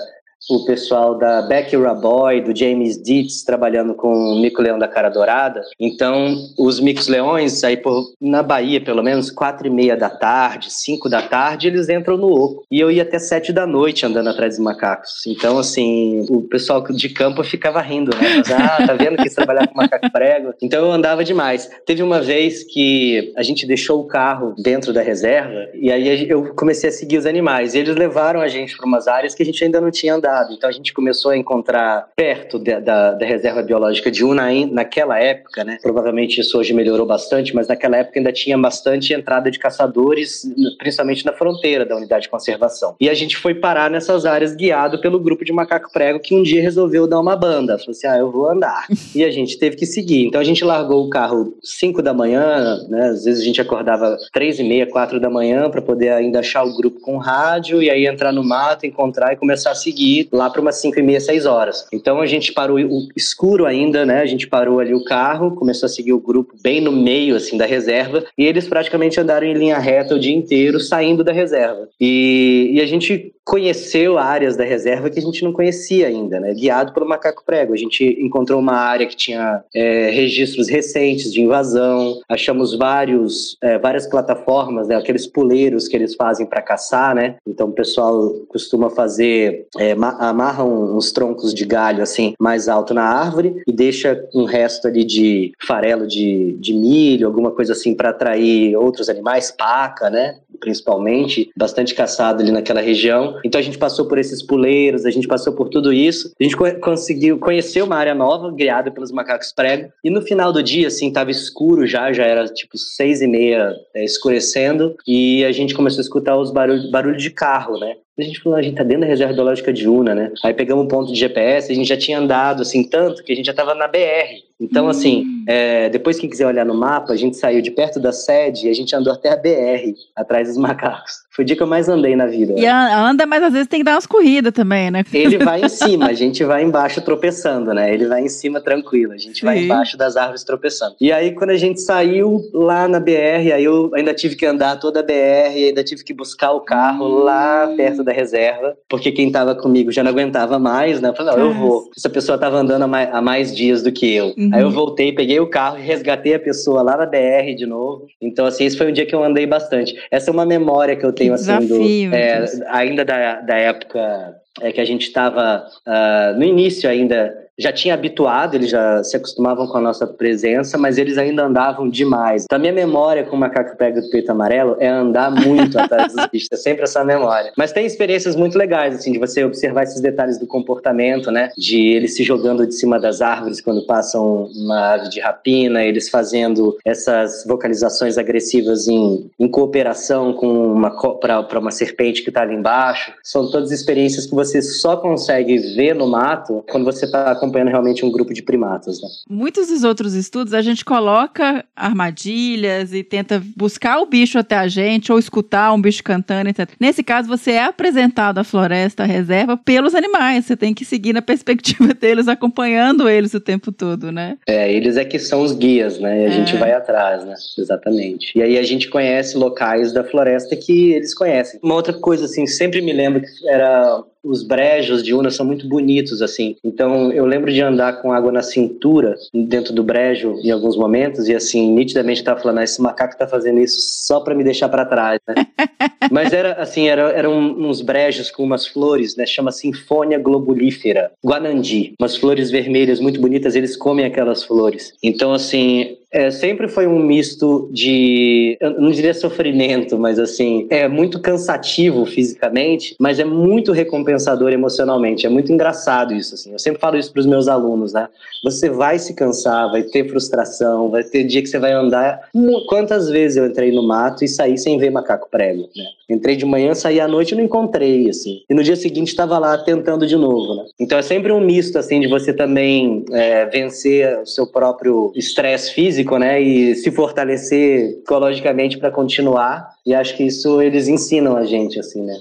o pessoal da Becky Raboy, do James Dietz, trabalhando com o Mico Leão da Cara Dourada. Então, os Micos Leões, aí por, na Bahia, pelo menos, quatro e meia da tarde, cinco da tarde, eles entram no oco. E eu ia até sete da noite andando atrás dos macacos. Então, assim, o pessoal de campo ficava rindo, né? Mas, ah, tá vendo que trabalhar com macaco prego? Então, eu andava demais. Teve uma vez que a gente deixou o carro dentro da reserva e aí eu comecei a seguir os animais. E eles levaram a gente para umas áreas que a gente ainda não tinha andado. Então a gente começou a encontrar perto de, da, da, reserva biológica de Unaí, naquela época, né? Provavelmente isso hoje melhorou bastante, mas naquela época ainda tinha bastante entrada de caçadores, principalmente na fronteira da unidade de conservação. E a gente foi parar nessas áreas guiado pelo grupo de macaco prego que um dia resolveu dar uma banda. Falou assim: ah, eu vou andar. e a gente teve que seguir. Então a gente largou o carro 5 da manhã, né? Às vezes a gente acordava três e meia, quatro da manhã para poder ainda achar o grupo com rádio e aí entrar no mato, encontrar e começar a seguir lá para umas 5 e meia, 6 horas. Então a gente parou o escuro ainda, né? A gente parou ali o carro, começou a seguir o grupo bem no meio assim da reserva e eles praticamente andaram em linha reta o dia inteiro saindo da reserva. E, e a gente conheceu áreas da reserva que a gente não conhecia ainda, né? Guiado pelo macaco prego. A gente encontrou uma área que tinha é, registros recentes de invasão, achamos vários, é, várias plataformas, né? Aqueles puleiros que eles fazem para caçar, né? Então o pessoal costuma fazer é, amarram uns troncos de galho assim mais alto na árvore e deixa um resto ali de farelo de, de milho, alguma coisa assim para atrair outros animais, paca, né? Principalmente, bastante caçado ali naquela região. Então a gente passou por esses puleiros, a gente passou por tudo isso. A gente conseguiu conhecer uma área nova, criada pelos macacos prego. E no final do dia, assim, tava escuro já, já era tipo seis e meia é, escurecendo. E a gente começou a escutar os barulhos barulho de carro, né? A gente falou, a gente tá dentro da reserva biológica de Una, né? Aí pegamos um ponto de GPS, a gente já tinha andado, assim, tanto que a gente já tava na BR. Então, assim, hum. assim, é, depois quem quiser olhar no mapa, a gente saiu de perto da sede e a gente andou até a BR, atrás dos macacos. Foi o dia que eu mais andei na vida. E anda, mas às vezes tem que dar umas corridas também, né? Ele vai em cima, a gente vai embaixo tropeçando, né? Ele vai em cima tranquilo, a gente Sim. vai embaixo das árvores tropeçando. E aí, quando a gente saiu lá na BR, aí eu ainda tive que andar toda a BR, ainda tive que buscar o carro hum. lá perto da reserva, porque quem tava comigo já não aguentava mais, né? Eu falei, não, eu vou. Essa pessoa tava andando há mais, há mais dias do que eu. Uhum. Aí eu voltei, peguei o carro e resgatei a pessoa lá na BR de novo. Então, assim, esse foi um dia que eu andei bastante. Essa é uma memória que eu tenho assim, Desafio, do, é, ainda da, da época é, que a gente estava uh, ah, no início ainda já tinha habituado, eles já se acostumavam com a nossa presença, mas eles ainda andavam demais. Então, a minha memória com o macaco pega do peito amarelo é andar muito atrás dos bichos, é sempre essa memória. Mas tem experiências muito legais, assim, de você observar esses detalhes do comportamento, né? De eles se jogando de cima das árvores quando passam uma ave de rapina, eles fazendo essas vocalizações agressivas em, em cooperação com uma para uma serpente que está ali embaixo. São todas experiências que você só consegue ver no mato quando você está acompanhando realmente um grupo de primatas. Né? Muitos dos outros estudos a gente coloca armadilhas e tenta buscar o bicho até a gente ou escutar um bicho cantando, etc. Nesse caso, você é apresentado à floresta, à reserva, pelos animais. Você tem que seguir na perspectiva deles, acompanhando eles o tempo todo, né? É, eles é que são os guias, né? E a é. gente vai atrás, né? Exatamente. E aí a gente conhece locais da floresta que eles conhecem. Uma outra coisa, assim, sempre me lembro que era os brejos de Una são muito bonitos, assim. Então, eu lembro de andar com água na cintura, dentro do brejo, em alguns momentos, e assim, nitidamente tava falando, ah, esse macaco tá fazendo isso só para me deixar para trás, né? Mas era, assim, era, eram uns brejos com umas flores, né? Chama Sinfônia Globulífera, Guanandi. Umas flores vermelhas muito bonitas, eles comem aquelas flores. Então, assim, é, sempre foi um misto de, não diria sofrimento, mas assim, é muito cansativo fisicamente, mas é muito recompensador emocionalmente. É muito engraçado isso, assim. Eu sempre falo isso para os meus alunos, né? Você vai se cansar, vai ter frustração, vai ter dia que você vai andar. Quantas vezes eu entrei no mato e saí sem ver macaco prego, né? Entrei de manhã, saí à noite e não encontrei, assim. E no dia seguinte estava lá tentando de novo, né? Então é sempre um misto, assim, de você também é, vencer o seu próprio estresse físico, né? E se fortalecer psicologicamente para continuar. E acho que isso eles ensinam a gente, assim, né?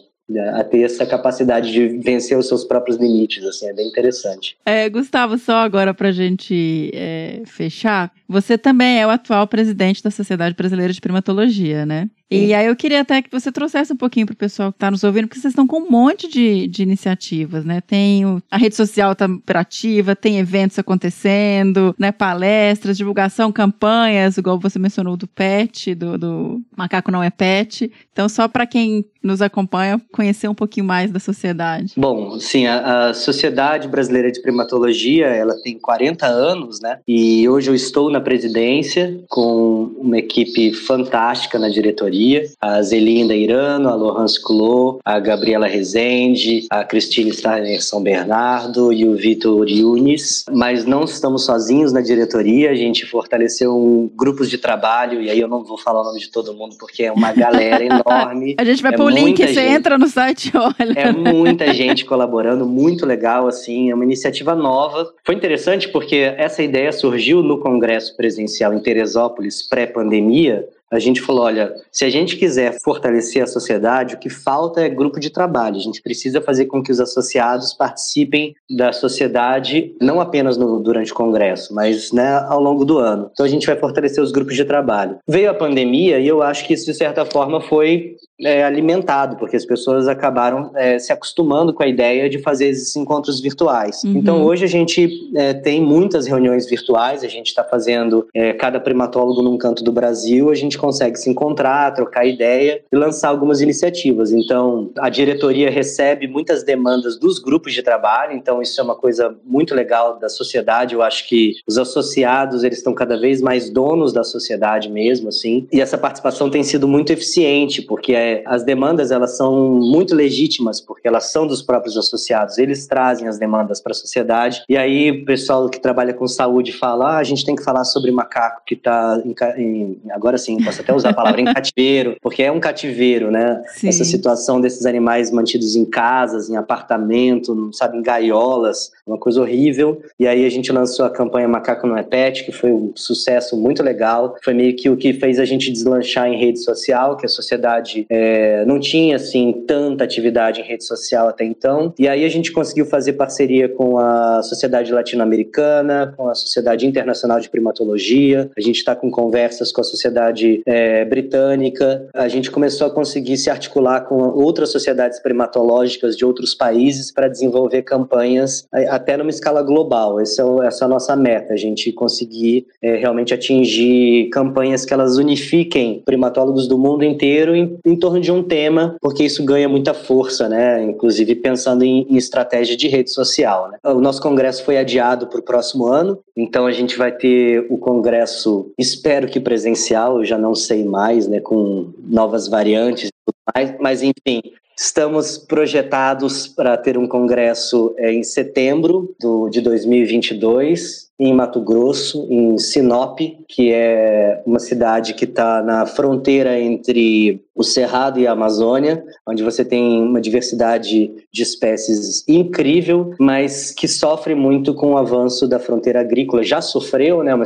A ter essa capacidade de vencer os seus próprios limites, assim, é bem interessante. É, Gustavo, só agora para a gente é, fechar, você também é o atual presidente da Sociedade Brasileira de Primatologia, né? E aí eu queria até que você trouxesse um pouquinho para o pessoal que está nos ouvindo, porque vocês estão com um monte de, de iniciativas, né? Tem o, a rede social está operativa, tem eventos acontecendo, né? Palestras, divulgação, campanhas, igual você mencionou do PET, do, do Macaco Não é PET. Então, só para quem nos acompanha conhecer um pouquinho mais da sociedade. Bom, sim, a, a, Sociedade Brasileira de Primatologia, ela tem 40 anos, né? E hoje eu estou na presidência com uma equipe fantástica na diretoria a Zelinda Irano, a Lohans Clô, a Gabriela Rezende, a Cristine Steiner São Bernardo e o Vitor Yunis. Mas não estamos sozinhos na diretoria, a gente fortaleceu um, grupos de trabalho, e aí eu não vou falar o nome de todo mundo porque é uma galera enorme. A gente vai é pôr o link, gente. você entra no site e olha. É muita gente colaborando, muito legal, assim, é uma iniciativa nova. Foi interessante porque essa ideia surgiu no congresso presencial em Teresópolis, pré-pandemia, a gente falou: olha, se a gente quiser fortalecer a sociedade, o que falta é grupo de trabalho. A gente precisa fazer com que os associados participem da sociedade, não apenas no, durante o congresso, mas né, ao longo do ano. Então a gente vai fortalecer os grupos de trabalho. Veio a pandemia e eu acho que isso, de certa forma, foi é, alimentado, porque as pessoas acabaram é, se acostumando com a ideia de fazer esses encontros virtuais. Uhum. Então, hoje a gente é, tem muitas reuniões virtuais, a gente está fazendo é, cada primatólogo num canto do Brasil, a gente consegue se encontrar, trocar ideia e lançar algumas iniciativas. Então, a diretoria recebe muitas demandas dos grupos de trabalho, então isso é uma coisa muito legal da sociedade. Eu acho que os associados, eles estão cada vez mais donos da sociedade mesmo, assim, e essa participação tem sido muito eficiente, porque é é, as demandas elas são muito legítimas porque elas são dos próprios associados, eles trazem as demandas para a sociedade e aí o pessoal que trabalha com saúde fala, ah, a gente tem que falar sobre macaco que está agora sim, posso até usar a palavra em cativeiro, porque é um cativeiro, né? Sim. Essa situação desses animais mantidos em casas, em apartamento, sabe, em gaiolas, uma coisa horrível. E aí a gente lançou a campanha Macaco Não é Pet, que foi um sucesso muito legal. Foi meio que o que fez a gente deslanchar em rede social, que a sociedade é, não tinha assim tanta atividade em rede social até então. E aí a gente conseguiu fazer parceria com a Sociedade Latino-Americana, com a Sociedade Internacional de Primatologia. A gente está com conversas com a Sociedade é, Britânica. A gente começou a conseguir se articular com outras sociedades primatológicas de outros países para desenvolver campanhas até numa escala global. Essa é, essa é a nossa meta, a gente conseguir é, realmente atingir campanhas que elas unifiquem primatólogos do mundo inteiro em, em torno de um tema, porque isso ganha muita força, né? Inclusive pensando em, em estratégia de rede social. Né? O nosso congresso foi adiado para o próximo ano, então a gente vai ter o congresso, espero que presencial, eu já não sei mais, né? Com novas variantes. Mas, mas enfim, Estamos projetados para ter um congresso é, em setembro do, de 2022 em Mato Grosso, em Sinop, que é uma cidade que está na fronteira entre o Cerrado e a Amazônia, onde você tem uma diversidade de espécies incrível, mas que sofre muito com o avanço da fronteira agrícola. Já sofreu, né, uma,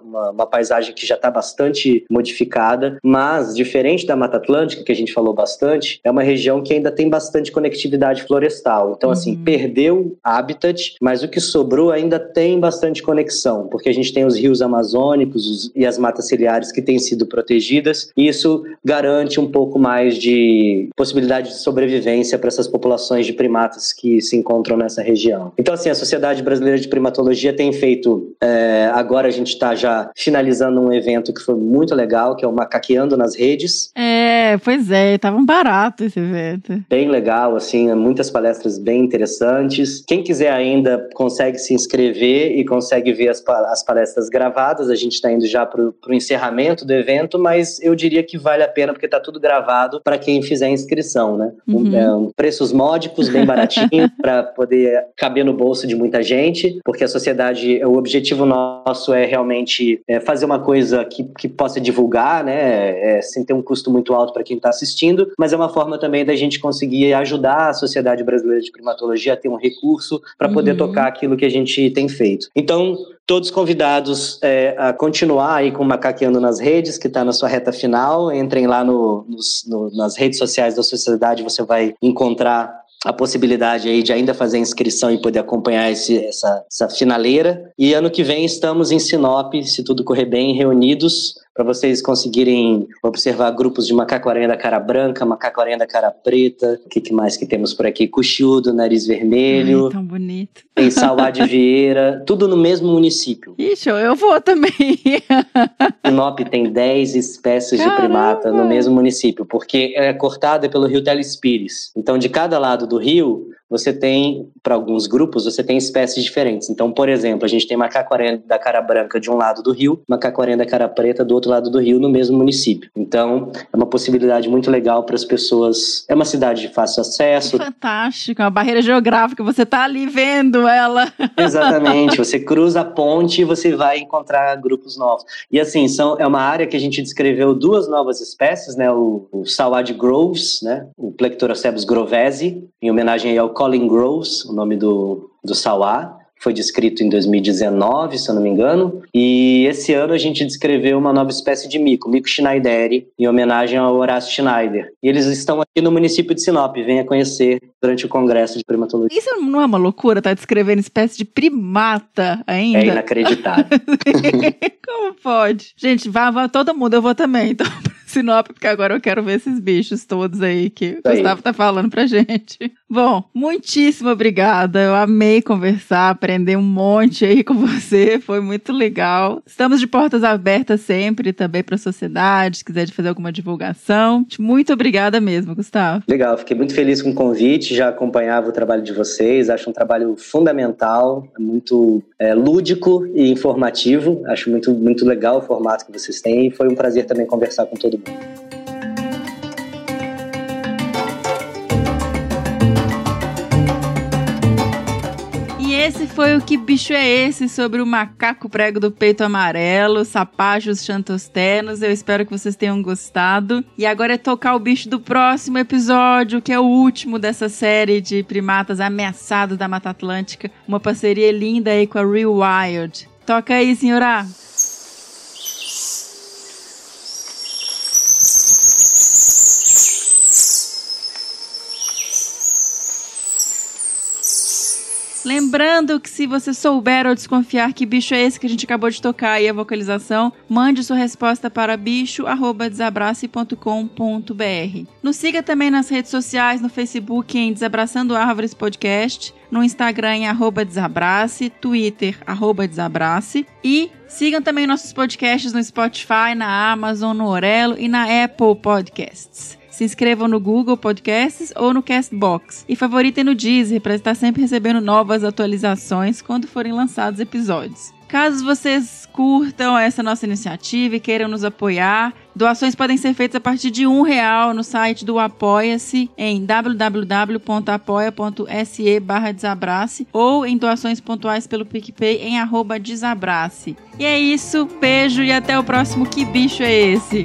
uma, uma paisagem que já está bastante modificada, mas diferente da Mata Atlântica, que a gente falou bastante, é uma região que ainda tem bastante conectividade florestal. Então, assim, uhum. perdeu habitat, mas o que sobrou ainda tem bastante conexão, porque a gente tem os rios amazônicos os, e as matas ciliares que têm sido protegidas, e isso garante um pouco mais de possibilidade de sobrevivência para essas populações de primatas que se encontram nessa região. Então, assim, a Sociedade Brasileira de Primatologia tem feito, é, agora a gente está já finalizando um evento que foi muito legal, que é o Macaqueando nas Redes. É, pois é, tava um barato esse evento. Bem legal, assim, muitas palestras bem interessantes. Quem quiser ainda consegue se inscrever e consegue ver as, as palestras gravadas. A gente está indo já para o encerramento do evento, mas eu diria que vale a pena porque está tudo gravado para quem fizer inscrição, né? Uhum. É, um, preços módicos, bem baratinhos, para poder caber no bolso de muita gente, porque a sociedade, o objetivo nosso é realmente é, fazer uma coisa que, que possa divulgar, né? É, sem ter um custo muito alto para quem está assistindo, mas é uma forma também da gente conseguir ajudar a Sociedade Brasileira de Primatologia a ter um recurso para poder uhum. tocar aquilo que a gente tem feito. Então, todos convidados é, a continuar aí com o Macaqueando nas redes, que está na sua reta final. Entrem lá no, no, nas redes sociais da sociedade, você vai encontrar a possibilidade aí de ainda fazer inscrição e poder acompanhar esse, essa, essa finaleira. E ano que vem estamos em Sinop, se tudo correr bem, reunidos para vocês conseguirem observar grupos de macaco-aranha da cara branca, macaco-aranha da cara preta, o que, que, mais que temos por aqui? Cuxudo, nariz vermelho. Ai, tão bonito. Tem Sauá de Vieira, tudo no mesmo município. Ixi, eu vou também. Sinop tem 10 espécies Caramba. de primata no mesmo município, porque é cortada pelo rio Telespires. Então, de cada lado do rio, você tem, para alguns grupos, você tem espécies diferentes. Então, por exemplo, a gente tem macaco-aranha da cara branca de um lado do rio, macaco-aranha da cara preta do outro lado do rio, no mesmo município. Então, é uma possibilidade muito legal para as pessoas. É uma cidade de fácil acesso. Fantástico, é uma barreira geográfica, você está ali vendo ela. Exatamente, você cruza a ponte e você vai encontrar grupos novos. E assim, são, é uma área que a gente descreveu duas novas espécies, né? O, o Salad Groves, né? O Plectorocebus grovesi, em homenagem ao Colin Groves, o nome do, do Sauá, foi descrito em 2019, se eu não me engano, e esse ano a gente descreveu uma nova espécie de mico, mico schneideri, em homenagem ao Horácio Schneider. E eles estão aqui no município de Sinop, venha conhecer durante o congresso de primatologia. Isso não é uma loucura, tá descrevendo espécie de primata ainda? É inacreditável. Como pode? Gente, vá, vá todo mundo, eu vou também, então. Sinop, porque agora eu quero ver esses bichos todos aí que o Gustavo tá falando pra gente. Bom, muitíssimo obrigada. Eu amei conversar, aprender um monte aí com você. Foi muito legal. Estamos de portas abertas sempre também para a sociedade, se quiser fazer alguma divulgação. Muito obrigada mesmo, Gustavo. Legal, fiquei muito feliz com o convite. Já acompanhava o trabalho de vocês. Acho um trabalho fundamental, muito é, lúdico e informativo. Acho muito, muito legal o formato que vocês têm. Foi um prazer também conversar com todo mundo. esse foi o Que Bicho é Esse? sobre o macaco prego do peito amarelo, sapajos xantosternos. Eu espero que vocês tenham gostado. E agora é tocar o bicho do próximo episódio, que é o último dessa série de primatas ameaçados da Mata Atlântica. Uma parceria linda aí com a Real Wild. Toca aí, senhora! Lembrando que se você souber ou desconfiar que bicho é esse que a gente acabou de tocar aí a vocalização, mande sua resposta para bicho@desabrace.com.br. Nos siga também nas redes sociais, no Facebook em Desabraçando Árvores Podcast, no Instagram em arroba Desabrace, Twitter arroba Desabrace e sigam também nossos podcasts no Spotify, na Amazon, no Orelo e na Apple Podcasts. Se inscrevam no Google Podcasts ou no Castbox e favoritem no Deezer para estar sempre recebendo novas atualizações quando forem lançados episódios. Caso vocês curtam essa nossa iniciativa e queiram nos apoiar, doações podem ser feitas a partir de um real no site do Apoia-se em www.apoia.se desabrace ou em doações pontuais pelo PicPay em arroba desabrace. E é isso, beijo e até o próximo Que Bicho é Esse?